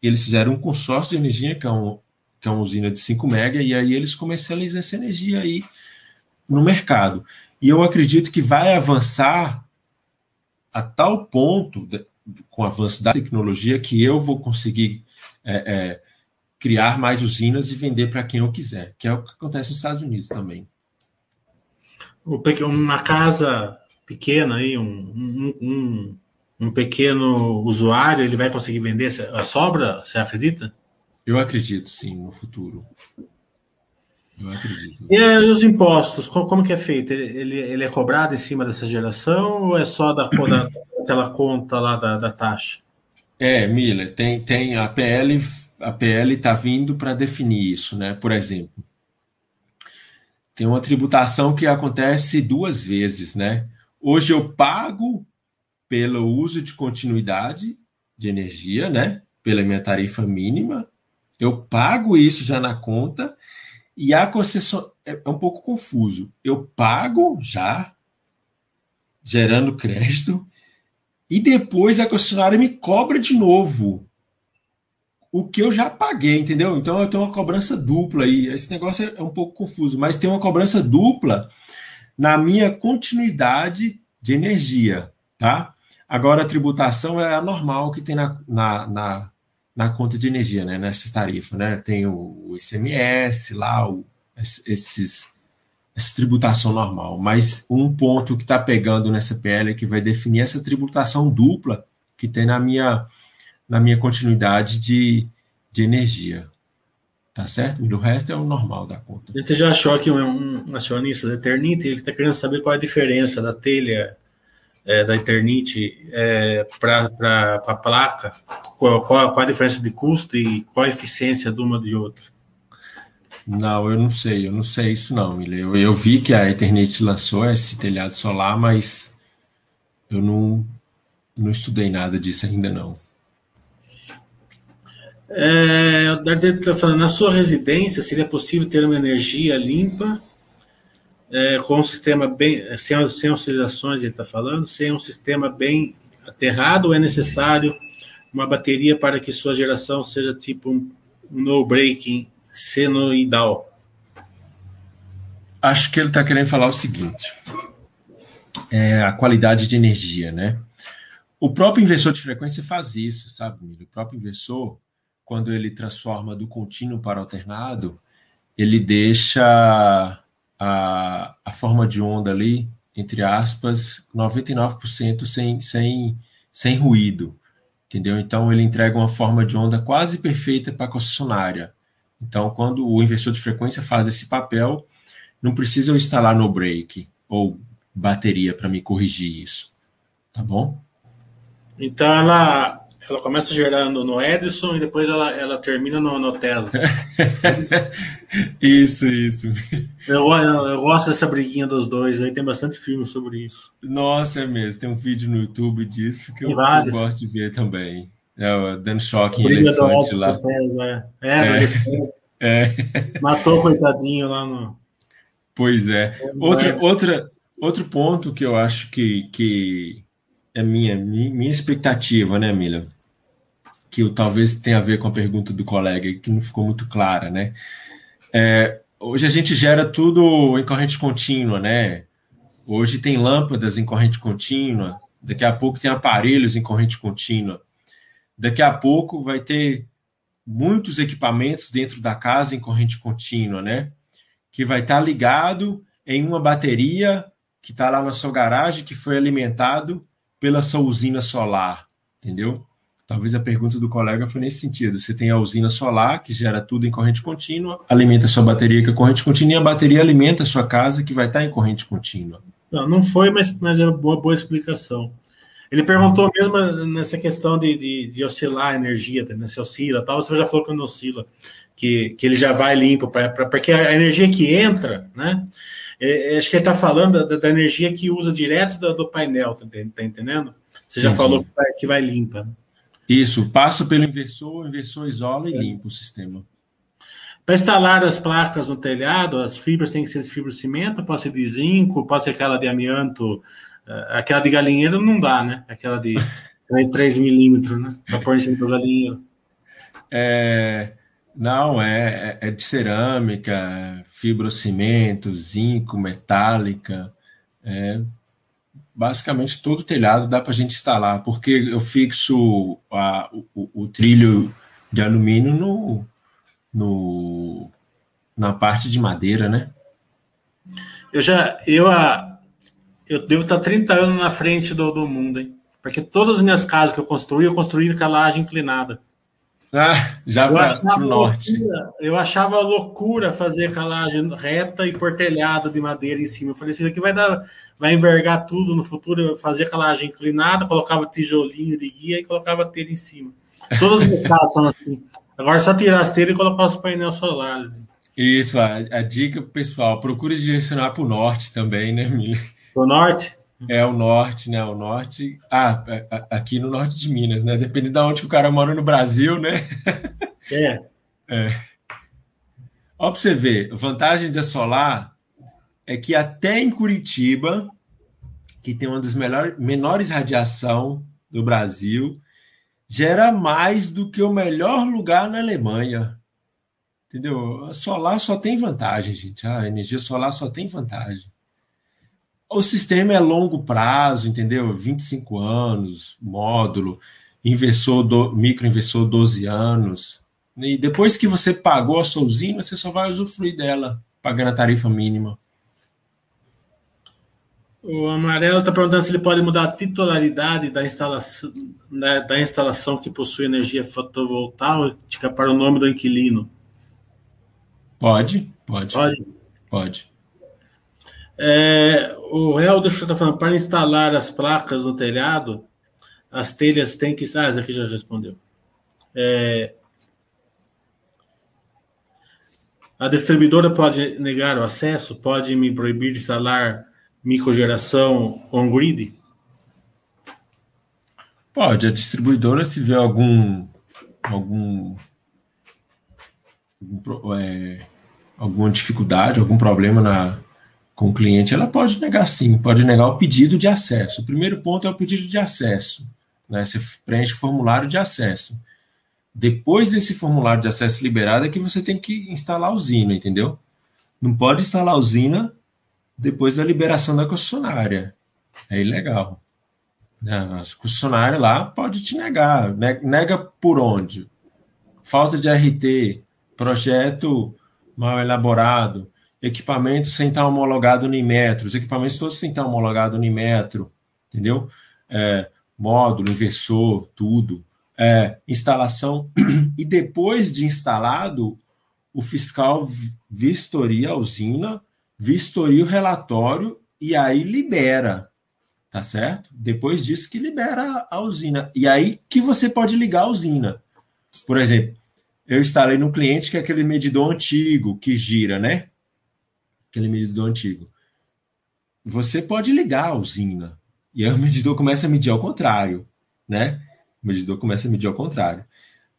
Eles fizeram um consórcio de energia, que é, um, que é uma usina de 5 mega, e aí eles comercializam essa energia aí no mercado. E eu acredito que vai avançar a tal ponto, com o avanço da tecnologia, que eu vou conseguir é, é, criar mais usinas e vender para quem eu quiser, que é o que acontece nos Estados Unidos também. Uma casa pequena aí, um, um, um pequeno usuário, ele vai conseguir vender a sobra, você acredita? Eu acredito, sim, no futuro. Eu acredito. E os impostos, como que é feito? Ele, ele é cobrado em cima dessa geração ou é só da, da daquela conta lá da, da taxa? É, Miller, tem, tem a PL, a PL está vindo para definir isso, né? Por exemplo, tem uma tributação que acontece duas vezes, né? Hoje eu pago pelo uso de continuidade de energia, né? Pela minha tarifa mínima, eu pago isso já na conta e a concessão é, é um pouco confuso. Eu pago já, gerando crédito, e depois a concessionária me cobra de novo o que eu já paguei, entendeu? Então eu tenho uma cobrança dupla aí. Esse negócio é um pouco confuso, mas tem uma cobrança dupla na minha continuidade de energia, tá? Agora a tributação é a normal que tem na, na, na na conta de energia, né, nessa tarifa, né? Tem o, ICMS lá, o, esses, essa tributação normal. Mas um ponto que está pegando nessa PL é que vai definir essa tributação dupla que tem na minha, na minha continuidade de, de energia. Tá certo? E o resto é o normal da conta. A gente já achou aqui um, um acionista da Eternity, ele está querendo saber qual é a diferença da telha é, da Eternity é, para a placa, qual, qual, qual, a diferença de custo e qual a eficiência de uma de outra? Não, eu não sei, eu não sei isso não, eu, eu vi que a Eternity lançou esse telhado solar, mas eu não, não estudei nada disso ainda não. É, o Dardet está falando, na sua residência seria possível ter uma energia limpa é, com um sistema bem, sem, sem oscilações, ele está falando, sem um sistema bem aterrado, é necessário uma bateria para que sua geração seja tipo um, no-breaking senoidal? Acho que ele está querendo falar o seguinte: é a qualidade de energia, né? O próprio inversor de frequência faz isso, sabe, Milho? O próprio inversor, quando ele transforma do contínuo para alternado, ele deixa a, a forma de onda ali, entre aspas, 99% sem, sem, sem ruído, entendeu? Então ele entrega uma forma de onda quase perfeita para a concessionária. Então, quando o inversor de frequência faz esse papel, não precisa eu instalar no break ou bateria para me corrigir isso, tá bom? Então ela ela começa gerando no Edison e depois ela, ela termina no, no Tesla. isso, isso. Eu, eu, eu, gosto dessa briguinha dos dois, aí tem bastante filme sobre isso. Nossa, é mesmo. Tem um vídeo no YouTube disso que eu, eu, gosto de ver também. É, dando choque em elefante lá. Tesla, é, é, é. Matou coitadinho lá no. Pois é. Outra, outra, outro ponto que eu acho que, que é minha, minha expectativa, né, Mila? Que talvez tenha a ver com a pergunta do colega, que não ficou muito clara, né? É, hoje a gente gera tudo em corrente contínua, né? Hoje tem lâmpadas em corrente contínua, daqui a pouco tem aparelhos em corrente contínua, daqui a pouco vai ter muitos equipamentos dentro da casa em corrente contínua, né? Que vai estar ligado em uma bateria que está lá na sua garagem, que foi alimentado pela sua usina solar, entendeu? Talvez a pergunta do colega foi nesse sentido. Você tem a usina solar, que gera tudo em corrente contínua, alimenta a sua bateria, que é corrente contínua, e a bateria alimenta a sua casa, que vai estar em corrente contínua. Não, não foi, mas, mas é uma boa, boa explicação. Ele perguntou mesmo nessa questão de, de, de oscilar a energia, né? se oscila tal, você já falou que não oscila, que, que ele já vai limpo, pra, pra, porque a energia que entra, né? É, é acho que ele está falando da, da, energia que usa direto do, do painel, tá, tá, entendendo? Você já Entendi. falou que vai, que vai limpa. Isso, passo pelo inversor, o inversor isola e é. limpa o sistema. Para instalar as placas no telhado, as fibras têm que ser de fibra cimento, pode ser de zinco, pode ser aquela de amianto é, aquela de galinheiro não dá, né? Aquela de 3 milímetros, né? Para pôr em cima do galinheiro. É, não, é, é de cerâmica, fibrocimento, zinco, metálica. É, basicamente todo telhado dá para a gente instalar, porque eu fixo a, o, o, trilho de alumínio no, no, na parte de madeira, né? Eu já, eu a, eu devo estar 30 anos na frente do, do mundo, hein? Porque todas as minhas casas que eu construí, eu construí com a laje inclinada. Ah, já para o norte. Loucura, eu achava loucura fazer calagem reta e por telhado de madeira em cima. Eu falei, isso aqui vai dar, vai envergar tudo no futuro. Eu fazia calagem inclinada, colocava tijolinho de guia e colocava telha em cima. Todas as casas são assim. Agora é só tirar as telhas e colocar os painéis solares. Isso, a, a dica pessoal, procure direcionar para o norte também, né, Mila? O norte? É o norte, né? O norte. Ah, aqui no norte de Minas, né? Dependendo de onde o cara mora no Brasil, né? É. é. Ó, pra você ver, a vantagem da solar é que até em Curitiba, que tem uma das melhores, menores radiação do Brasil, gera mais do que o melhor lugar na Alemanha. Entendeu? A solar só tem vantagem, gente. A energia solar só tem vantagem. O sistema é longo prazo, entendeu? 25 anos, módulo, inversor do, microinversor 12 anos. E depois que você pagou a sua usina, você só vai usufruir dela, pagando a tarifa mínima. O Amarelo está perguntando se ele pode mudar a titularidade da instalação, né, da instalação que possui energia fotovoltaica para o nome do inquilino. Pode, pode. Pode. Pode. É, o Helder está falando, para instalar as placas no telhado, as telhas têm que. Ah, essa aqui já respondeu. É, a distribuidora pode negar o acesso? Pode me proibir de instalar microgeração on-grid? Pode. A distribuidora, se vê algum. algum, algum é, alguma dificuldade, algum problema na com o cliente, ela pode negar sim, pode negar o pedido de acesso. O primeiro ponto é o pedido de acesso. Né? Você preenche o formulário de acesso. Depois desse formulário de acesso liberado é que você tem que instalar a usina, entendeu? Não pode instalar a usina depois da liberação da concessionária. É ilegal. Né? A concessionária lá pode te negar. Nega por onde? Falta de RT, projeto mal elaborado, equipamento sem estar homologado no Inmetro, os equipamentos todos sem estar homologado no Inmetro, entendeu? É, módulo, inversor, tudo. É, instalação. E depois de instalado, o fiscal vistoria a usina, vistoria o relatório e aí libera, tá certo? Depois disso que libera a usina. E aí que você pode ligar a usina. Por exemplo, eu instalei no cliente que é aquele medidor antigo que gira, né? Aquele medidor antigo. Você pode ligar a usina e aí o medidor começa a medir ao contrário, né? O medidor começa a medir ao contrário.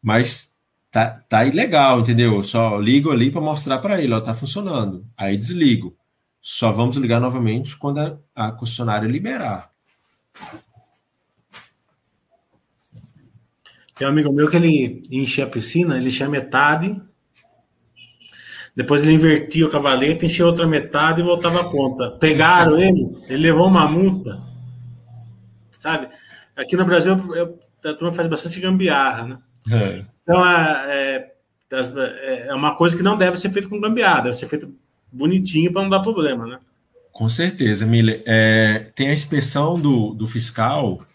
Mas tá, tá ilegal, entendeu? Eu só ligo ali para mostrar para ele, ó, tá funcionando. Aí desligo. Só vamos ligar novamente quando a, a concessionária liberar. Tem um amigo meu que ele enche a piscina, ele enche a metade depois ele invertia o cavalete, enchia outra metade e voltava a ponta. Pegaram ele, ele levou uma multa. Sabe? Aqui no Brasil, eu, a turma faz bastante gambiarra, né? É. Então, é, é, é, uma coisa que não deve ser feita com gambiarra, deve ser feito bonitinho para não dar problema, né? Com certeza, Miller. É, tem a inspeção do, do fiscal,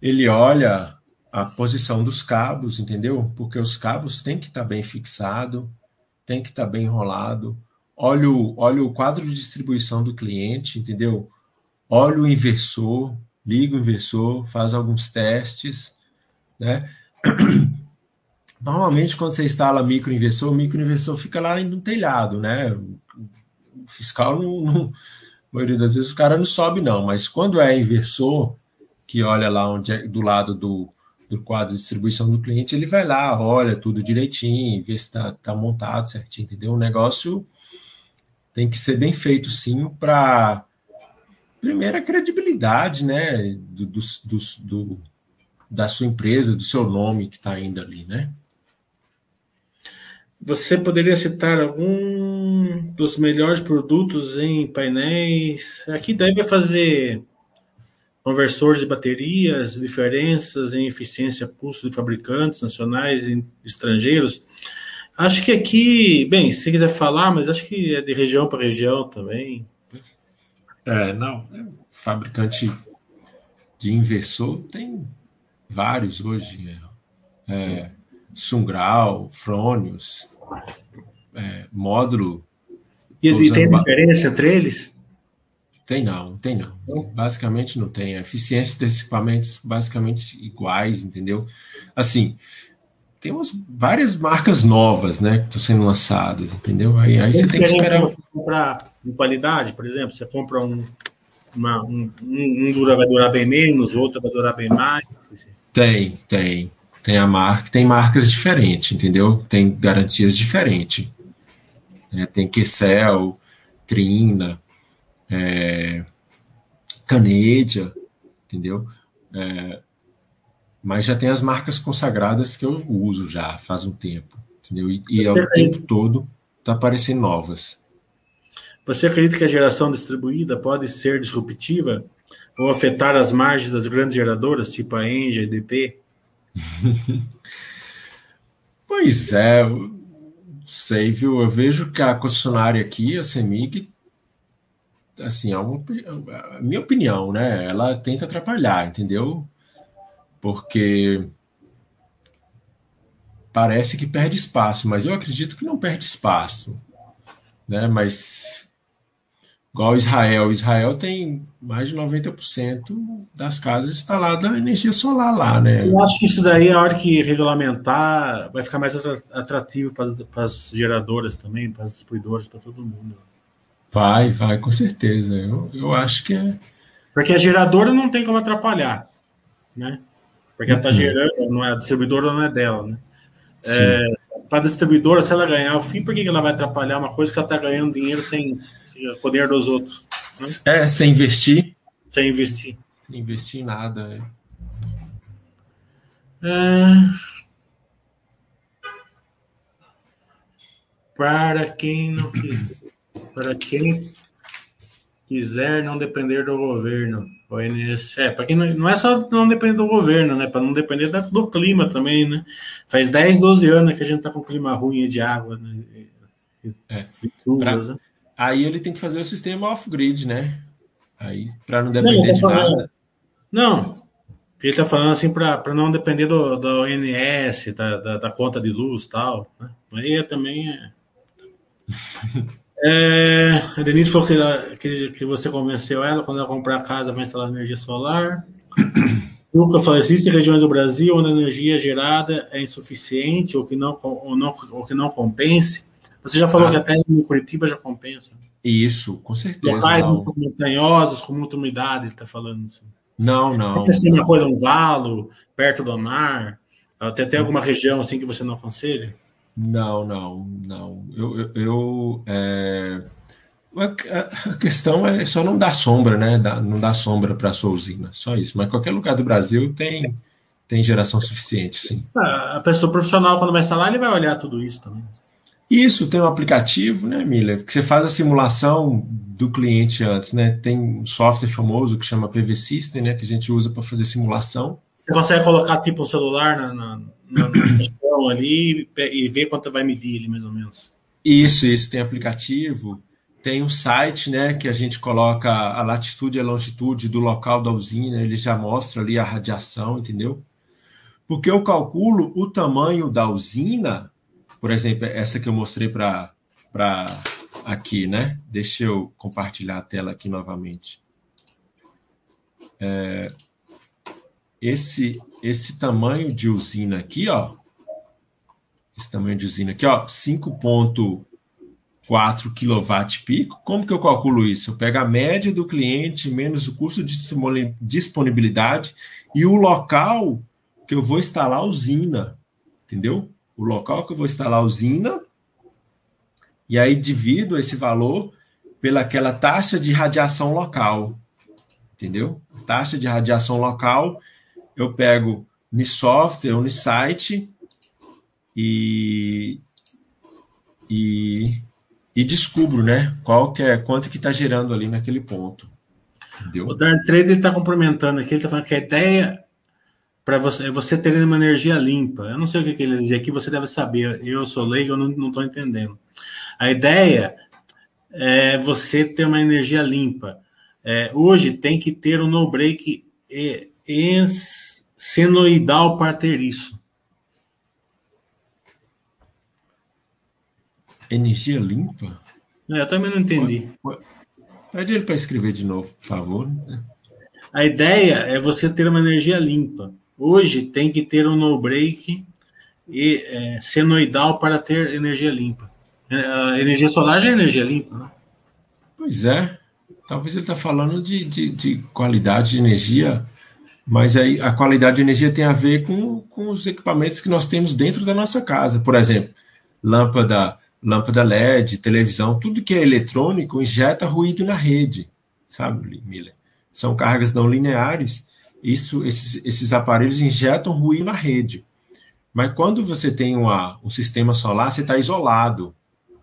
ele olha a posição dos cabos, entendeu? Porque os cabos têm que estar tá bem fixado, tem que estar tá bem enrolado. Olha o, olha o quadro de distribuição do cliente, entendeu? Olha o inversor, liga o inversor, faz alguns testes, né? Normalmente, quando você instala microinversor, o microinversor fica lá no telhado, né? O fiscal não, não a maioria das vezes o cara não sobe, não, mas quando é inversor, que olha lá onde é, do lado do, do quadro de distribuição do cliente, ele vai lá, olha tudo direitinho, vê se está tá montado certinho, entendeu? O negócio tem que ser bem feito, sim, para primeira credibilidade, né, do, do, do, do, da sua empresa, do seu nome que está ainda ali, né? Você poderia citar algum dos melhores produtos em painéis? Aqui deve fazer conversores de baterias, diferenças em eficiência custo de fabricantes nacionais e estrangeiros. Acho que aqui, bem, se quiser falar, mas acho que é de região para região também. É, não, é fabricante de inversor tem vários hoje. É, é Sungral, Fronius, é, módulo. E, e tem diferença entre eles? Tem não, tem não. Basicamente não tem. A eficiência desses equipamentos basicamente iguais, entendeu? Assim, tem umas, várias marcas novas, né, que estão sendo lançadas, entendeu? Aí, aí você tem que esperar. Comprar em qualidade, por exemplo, você compra um, uma, um, um, um vai durar bem menos, outro vai durar bem mais. Tem, tem. Tem a marca, tem marcas diferentes, entendeu? Tem garantias diferentes. É, tem Kessel, Trina, é, Canedia, entendeu? É, mas já tem as marcas consagradas que eu uso já faz um tempo, entendeu? E, e ao tempo todo tá aparecendo novas. Você acredita que a geração distribuída pode ser disruptiva ou afetar as margens das grandes geradoras, tipo a Engie, a EDP? pois é, sei, viu? Eu vejo que a concessionária aqui, a CEMIG, assim, é uma, a minha opinião, né? Ela tenta atrapalhar, entendeu? Porque parece que perde espaço, mas eu acredito que não perde espaço, né? Mas Igual Israel. Israel tem mais de 90% das casas instaladas energia solar lá, né? Eu acho que isso daí, a hora que regulamentar, vai ficar mais atrativo para, para as geradoras também, para as distribuidoras, para todo mundo. Vai, vai, com certeza. Eu, eu acho que é. Porque a geradora não tem como atrapalhar, né? Porque ela está uhum. gerando, não é, a distribuidora não é dela, né? É, para a distribuidora, se ela ganhar o fim, por que ela vai atrapalhar uma coisa que ela está ganhando dinheiro sem, sem poder dos outros? Né? É, sem investir. Sem investir. Sem investir em nada. É. É... Para quem não para quem quiser não depender do governo, ONS. É, para quem não, não é só não depender do governo, né? Para não depender da, do clima também, né? Faz 10, 12 anos que a gente tá com clima ruim de água, né? É. pra, né? Aí ele tem que fazer o sistema off-grid, né? Aí, para não depender não, de falando, nada. Não, ele está falando assim para não depender do, do ONS, da, da, da, conta de luz e tal. Né? Aí também é. É, a Denise falou que, que, que, você convenceu ela quando ela comprar a casa vai instalar energia solar. Nunca falou, existem regiões do Brasil onde a energia gerada é insuficiente ou que não, ou não, ou que não compense. Você já falou ah. que até em Curitiba já compensa. Isso, com certeza. Locais não. montanhosos, com muita umidade, ele está falando assim. Não, não. Assim, uma coisa, um valo, perto do mar. Até tem alguma região assim que você não aconselha? Não, não, não. Eu, eu, eu é... a questão é só não dar sombra, né? Não dar sombra para a sua usina, só isso. Mas qualquer lugar do Brasil tem tem geração suficiente, sim. Ah, a pessoa profissional quando vai instalar ele vai olhar tudo isso também. Isso tem um aplicativo, né, Miller, que você faz a simulação do cliente antes, né? Tem um software famoso que chama PV System, né, que a gente usa para fazer simulação. Você consegue colocar tipo um celular na, na, na ali e ver quanto vai medir ele, mais ou menos. Isso, isso. Tem aplicativo, tem um site, né, que a gente coloca a latitude e a longitude do local da usina, ele já mostra ali a radiação, entendeu? Porque eu calculo o tamanho da usina, por exemplo, essa que eu mostrei para aqui, né? Deixa eu compartilhar a tela aqui novamente. É, esse, esse tamanho de usina aqui, ó. Esse tamanho de usina aqui, ó, 5.4 kW pico. Como que eu calculo isso? Eu pego a média do cliente menos o custo de disponibilidade e o local que eu vou instalar a usina, entendeu? O local que eu vou instalar a usina e aí divido esse valor pelaquela taxa de radiação local, entendeu? Taxa de radiação local, eu pego no software ou no site e, e, e descubro, né? Qual que é, quanto que está gerando ali naquele ponto. Entendeu? O Dark Trader está complementando aqui, ele está falando que a ideia para você é você ter uma energia limpa. Eu não sei o que, que ele diz aqui, você deve saber. Eu sou leigo, eu não estou entendendo. A ideia é você ter uma energia limpa. É, hoje tem que ter um no-break senoidal para ter isso. Energia limpa? Eu também não entendi. Pede ele para escrever de novo, por favor. A ideia é você ter uma energia limpa. Hoje tem que ter um no-break e é, senoidal para ter energia limpa. É, a energia solar já é energia limpa, né? Pois é. Talvez ele está falando de, de, de, qualidade de energia, mas aí a qualidade de energia tem a ver com, com os equipamentos que nós temos dentro da nossa casa. Por exemplo, lâmpada, lâmpada LED, televisão, tudo que é eletrônico injeta ruído na rede, sabe, Miller? São cargas não lineares. Isso, esses, esses aparelhos injetam ruído na rede. Mas quando você tem uma, um sistema solar, você está isolado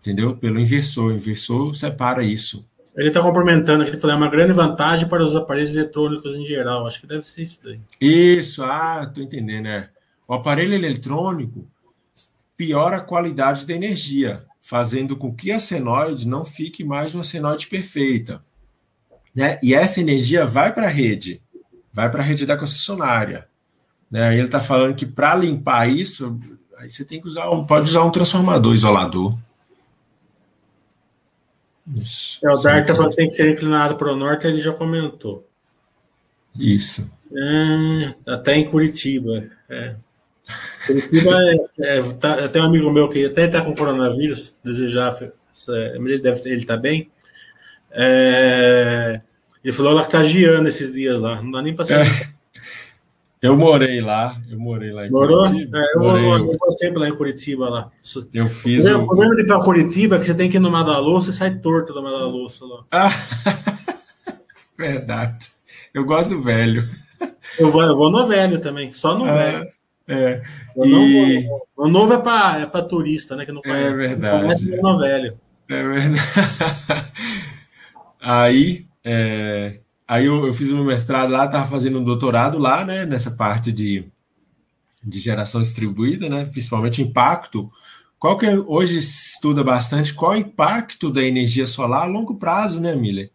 entendeu? Pelo inversor. O inversor separa isso. Ele está complementando, ele falou, é uma grande vantagem para os aparelhos eletrônicos em geral. Acho que deve ser isso daí. Isso, ah, estou entendendo, é. O aparelho eletrônico piora a qualidade da energia, fazendo com que a senoide não fique mais uma senoide perfeita. Né? E essa energia vai para a rede, vai para a rede da concessionária. Né? Ele está falando que para limpar isso, aí você tem que usar, pode usar um transformador isolador. Isso. É, o Dark tá falando que tem que ser inclinado para o norte, ele já comentou. Isso. É, até em Curitiba. É. Curitiba é, é tá, tem um amigo meu que até está com coronavírus, desejar, ele deve ele está bem. É, ele falou lá que está giando esses dias lá, não dá nem para. É. Eu morei lá, eu morei lá em Morou? Curitiba. É, eu, morei, eu, lá em Curitiba lá. Eu fiz. O problema de ir para Curitiba é que você tem que ir no Madaloso e sai torto do Madaloso lá. Ah, verdade. Eu gosto do velho. Eu vou, eu vou no velho também, só no ah, velho. É. Eu e... vou, o novo é para é turista, né? Que não é conhece. É verdade. Conhece no velho. É verdade. Aí, é, Aí eu, eu fiz o meu mestrado lá, estava fazendo um doutorado lá, né, nessa parte de, de geração distribuída, né, principalmente impacto. Qual que é, hoje estuda bastante qual é o impacto da energia solar a longo prazo, né, Miller?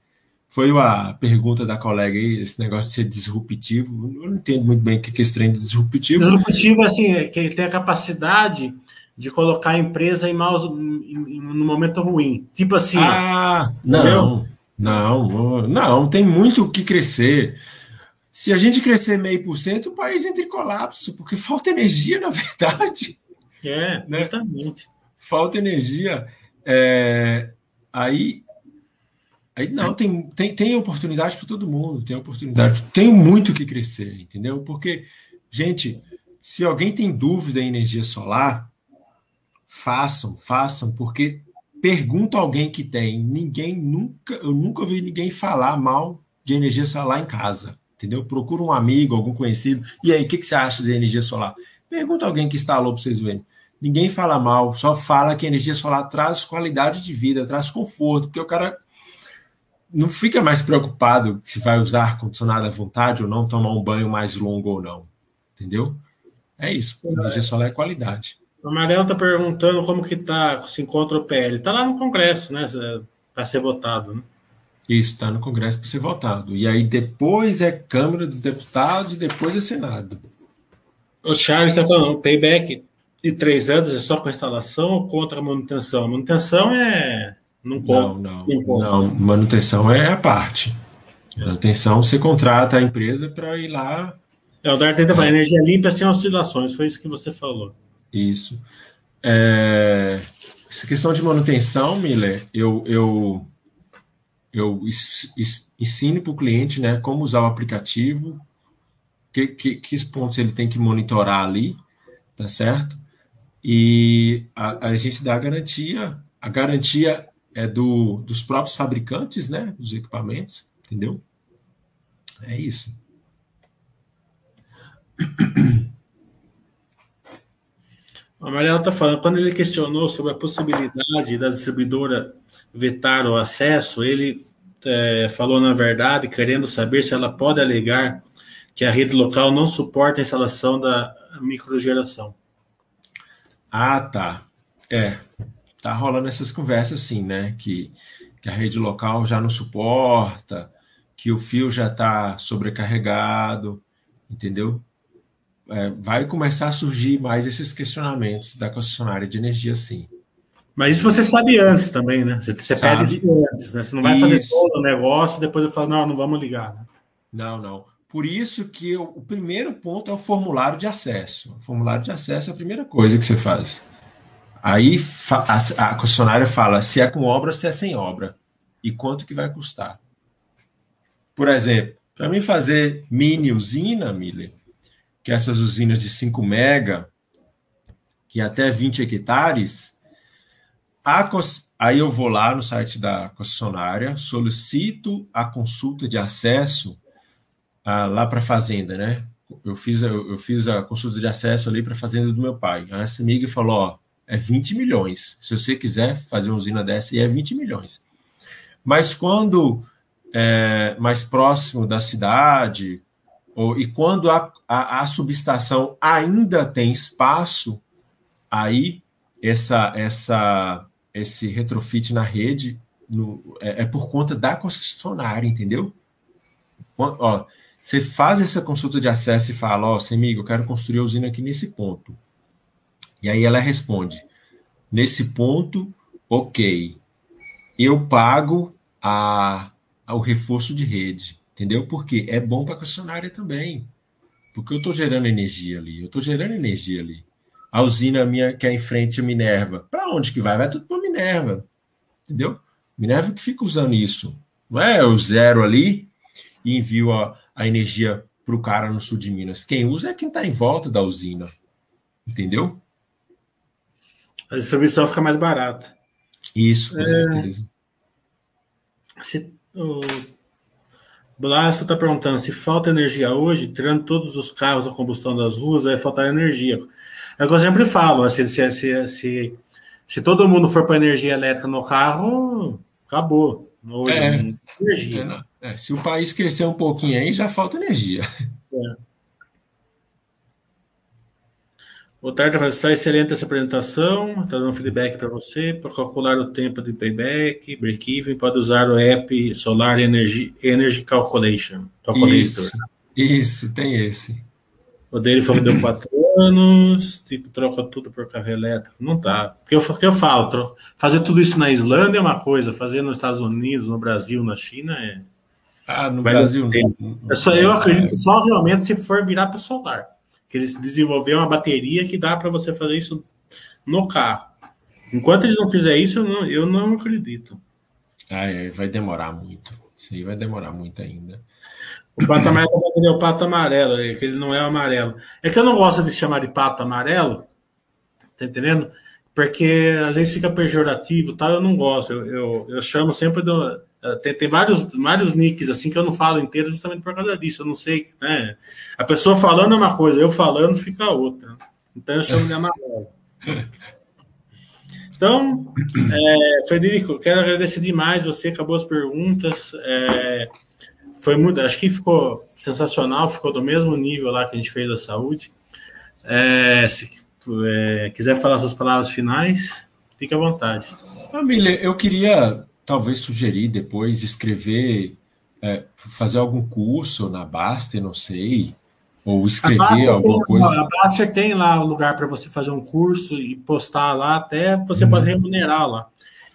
Foi a pergunta da colega aí, esse negócio de ser disruptivo. Eu não entendo muito bem o que é esse trem de disruptivo. Disruptivo, assim, é que ele tem a capacidade de colocar a empresa em maus, em, em, no momento ruim. Tipo assim. Ah, não. Não, não, tem muito o que crescer. Se a gente crescer meio por cento, o país entra em colapso, porque falta energia, na verdade. É, né? justamente. Falta energia. É, aí, aí não, tem, tem, tem oportunidade para todo mundo, tem oportunidade. Tem muito o que crescer, entendeu? Porque, gente, se alguém tem dúvida em energia solar, façam, façam, porque Pergunta alguém que tem. Ninguém nunca, eu nunca ouvi ninguém falar mal de energia solar em casa. Entendeu? Procura um amigo, algum conhecido. E aí, o que, que você acha de energia solar? Pergunta alguém que instalou para vocês verem. Ninguém fala mal, só fala que a energia solar traz qualidade de vida, traz conforto, porque o cara não fica mais preocupado se vai usar ar-condicionado à vontade ou não, tomar um banho mais longo ou não. Entendeu? É isso. Energia solar é qualidade. O Amarelo está perguntando como que tá, se encontra o PL. Está lá no Congresso, né? Para ser votado, né? Isso, está no Congresso para ser votado. E aí depois é Câmara dos Deputados e depois é Senado. O Charles está falando, payback de três anos é só com a instalação ou contra a manutenção? A manutenção é. Não, não, não, não, não. Manutenção é a parte. Manutenção, você contrata a empresa para ir lá. É, o Dart tenta falar, energia limpa sem oscilações, foi isso que você falou. Isso. É... Essa questão de manutenção, Miller, eu, eu, eu ensino para o cliente né, como usar o aplicativo, que, que, que pontos ele tem que monitorar ali, tá certo? E a, a gente dá a garantia, a garantia é do, dos próprios fabricantes, né, dos equipamentos, entendeu? É isso. A Mariela está falando, quando ele questionou sobre a possibilidade da distribuidora vetar o acesso, ele é, falou, na verdade, querendo saber se ela pode alegar que a rede local não suporta a instalação da microgeração. Ah, tá. É, tá rolando essas conversas assim, né? Que, que a rede local já não suporta, que o fio já está sobrecarregado, entendeu? É, vai começar a surgir mais esses questionamentos da concessionária de energia, sim. Mas isso você sabe antes também, né? Você, você pede antes, né? Você não vai isso. fazer todo o negócio e depois eu falo, não, não vamos ligar. Né? Não, não. Por isso que eu, o primeiro ponto é o formulário de acesso. O formulário de acesso é a primeira coisa que você faz. Aí a, a concessionária fala se é com obra ou se é sem obra. E quanto que vai custar. Por exemplo, para mim fazer mini usina, Miller, que essas usinas de 5 mega, que até 20 hectares, a, aí eu vou lá no site da concessionária, solicito a consulta de acesso ah, lá para a fazenda, né? Eu fiz, a, eu fiz a consulta de acesso ali para a fazenda do meu pai. A essa amiga falou: ó, é 20 milhões. Se você quiser fazer uma usina dessa, é 20 milhões. Mas quando é, mais próximo da cidade, e quando a, a, a, subestação ainda tem espaço, aí essa, essa, esse retrofit na rede no, é, é, por conta da concessionária, entendeu? Ó, você faz essa consulta de acesso e fala, ó, oh, Semigo, eu quero construir a usina aqui nesse ponto. E aí ela responde, nesse ponto, ok, eu pago a ao reforço de rede, entendeu? Porque é bom para a concessionária também. Porque eu estou gerando energia ali, eu estou gerando energia ali. A usina minha que é em frente a Minerva, para onde que vai? Vai tudo para Minerva, entendeu? Minerva que fica usando isso. Não é o zero ali e envio a, a energia para o cara no sul de Minas. Quem usa é quem está em volta da usina, entendeu? A distribuição fica mais barata. Isso, com é... certeza. Se o Blasco está perguntando se falta energia hoje, tirando todos os carros a combustão das ruas, vai faltar energia. É o que eu sempre falo, né? se, se, se, se, se todo mundo for para energia elétrica no carro, acabou. Hoje, é, energia. É, é, se o país crescer um pouquinho aí, já falta energia. É. Boa tarde, está excelente essa apresentação. Está dando feedback para você. Para calcular o tempo de payback, break-even, pode usar o app Solar Energy, Energy Calculation. Isso, isso, tem esse. O dele falou que deu quatro anos, tipo, troca tudo por carro elétrico. Não dá. Porque eu, porque eu falo, fazer tudo isso na Islândia é uma coisa, fazer nos Estados Unidos, no Brasil, na China é. Ah, no Brasil. Não, é só, eu acredito que só realmente se for virar para solar que eles desenvolveram uma bateria que dá para você fazer isso no carro. Enquanto eles não fizerem isso, eu não, eu não acredito. Ah, é, vai demorar muito. Isso aí vai demorar muito ainda. O pato amarelo vai querer o pato amarelo, é que ele não é amarelo. É que eu não gosto de chamar de pato amarelo, tá entendendo? Porque às vezes fica pejorativo tal, eu não gosto. Eu, eu, eu chamo sempre do, tem, tem, vários, vários nicks assim que eu não falo inteiro justamente por causa disso. Eu não sei, né? A pessoa falando é uma coisa, eu falando fica outra. Então eu chamo de amarelo. Então, é, Frederico, quero agradecer demais você, acabou as perguntas. É, foi muito, acho que ficou sensacional, ficou do mesmo nível lá que a gente fez da saúde. É, se é, quiser falar suas palavras finais, fique à vontade. Família, eu queria talvez sugerir depois escrever, é, fazer algum curso na Basta, não sei, Ou escrever alguma tem, coisa? A Baster tem lá o lugar para você fazer um curso e postar lá, até você hum. pode remunerar lá.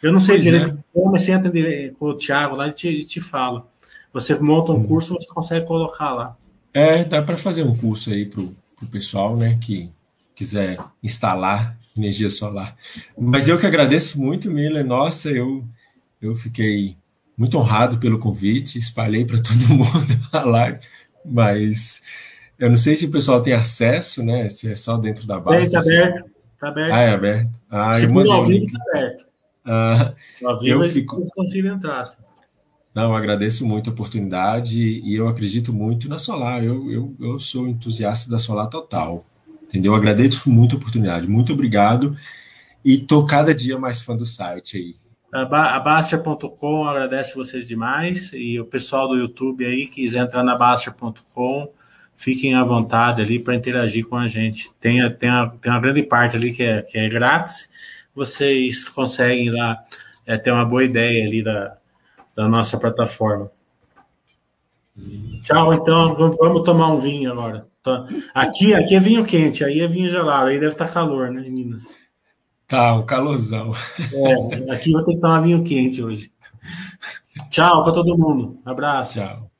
Eu não sei pois direito é. como, mas você entra com o Thiago lá e te, te fala. Você monta um hum. curso, você consegue colocar lá. É, dá para fazer um curso aí para o pessoal, né, que quiser instalar energia solar. Mas eu que agradeço muito, Miller. Nossa, eu, eu fiquei muito honrado pelo convite, espalhei para todo mundo a live, mas eu não sei se o pessoal tem acesso, né? Se é só dentro da base. Está aberto. Está aberto. Ah, é aberto. Ah, se for ao vivo, está aberto. Ah, eu fico... não consigo entrar. Assim. Não, eu agradeço muito a oportunidade e eu acredito muito na Solar. Eu, eu, eu sou entusiasta da Solar total. Entendeu? Eu agradeço muito a oportunidade. Muito obrigado. E tô cada dia mais fã do site aí. A Baster.com agradece vocês demais. E o pessoal do YouTube aí, quiser entrar na Baster.com, fiquem à vontade ali para interagir com a gente. Tem, tem, tem uma grande parte ali que é, que é grátis. Vocês conseguem lá é, ter uma boa ideia ali da, da nossa plataforma. Tchau, então. Vamos tomar um vinho agora. Tá. Aqui, aqui é vinho quente, aí é vinho gelado, aí deve estar tá calor, né, meninas? Tá, um calorzão. É, aqui vou ter que tomar vinho quente hoje. Tchau para todo mundo. Abraço. Tchau.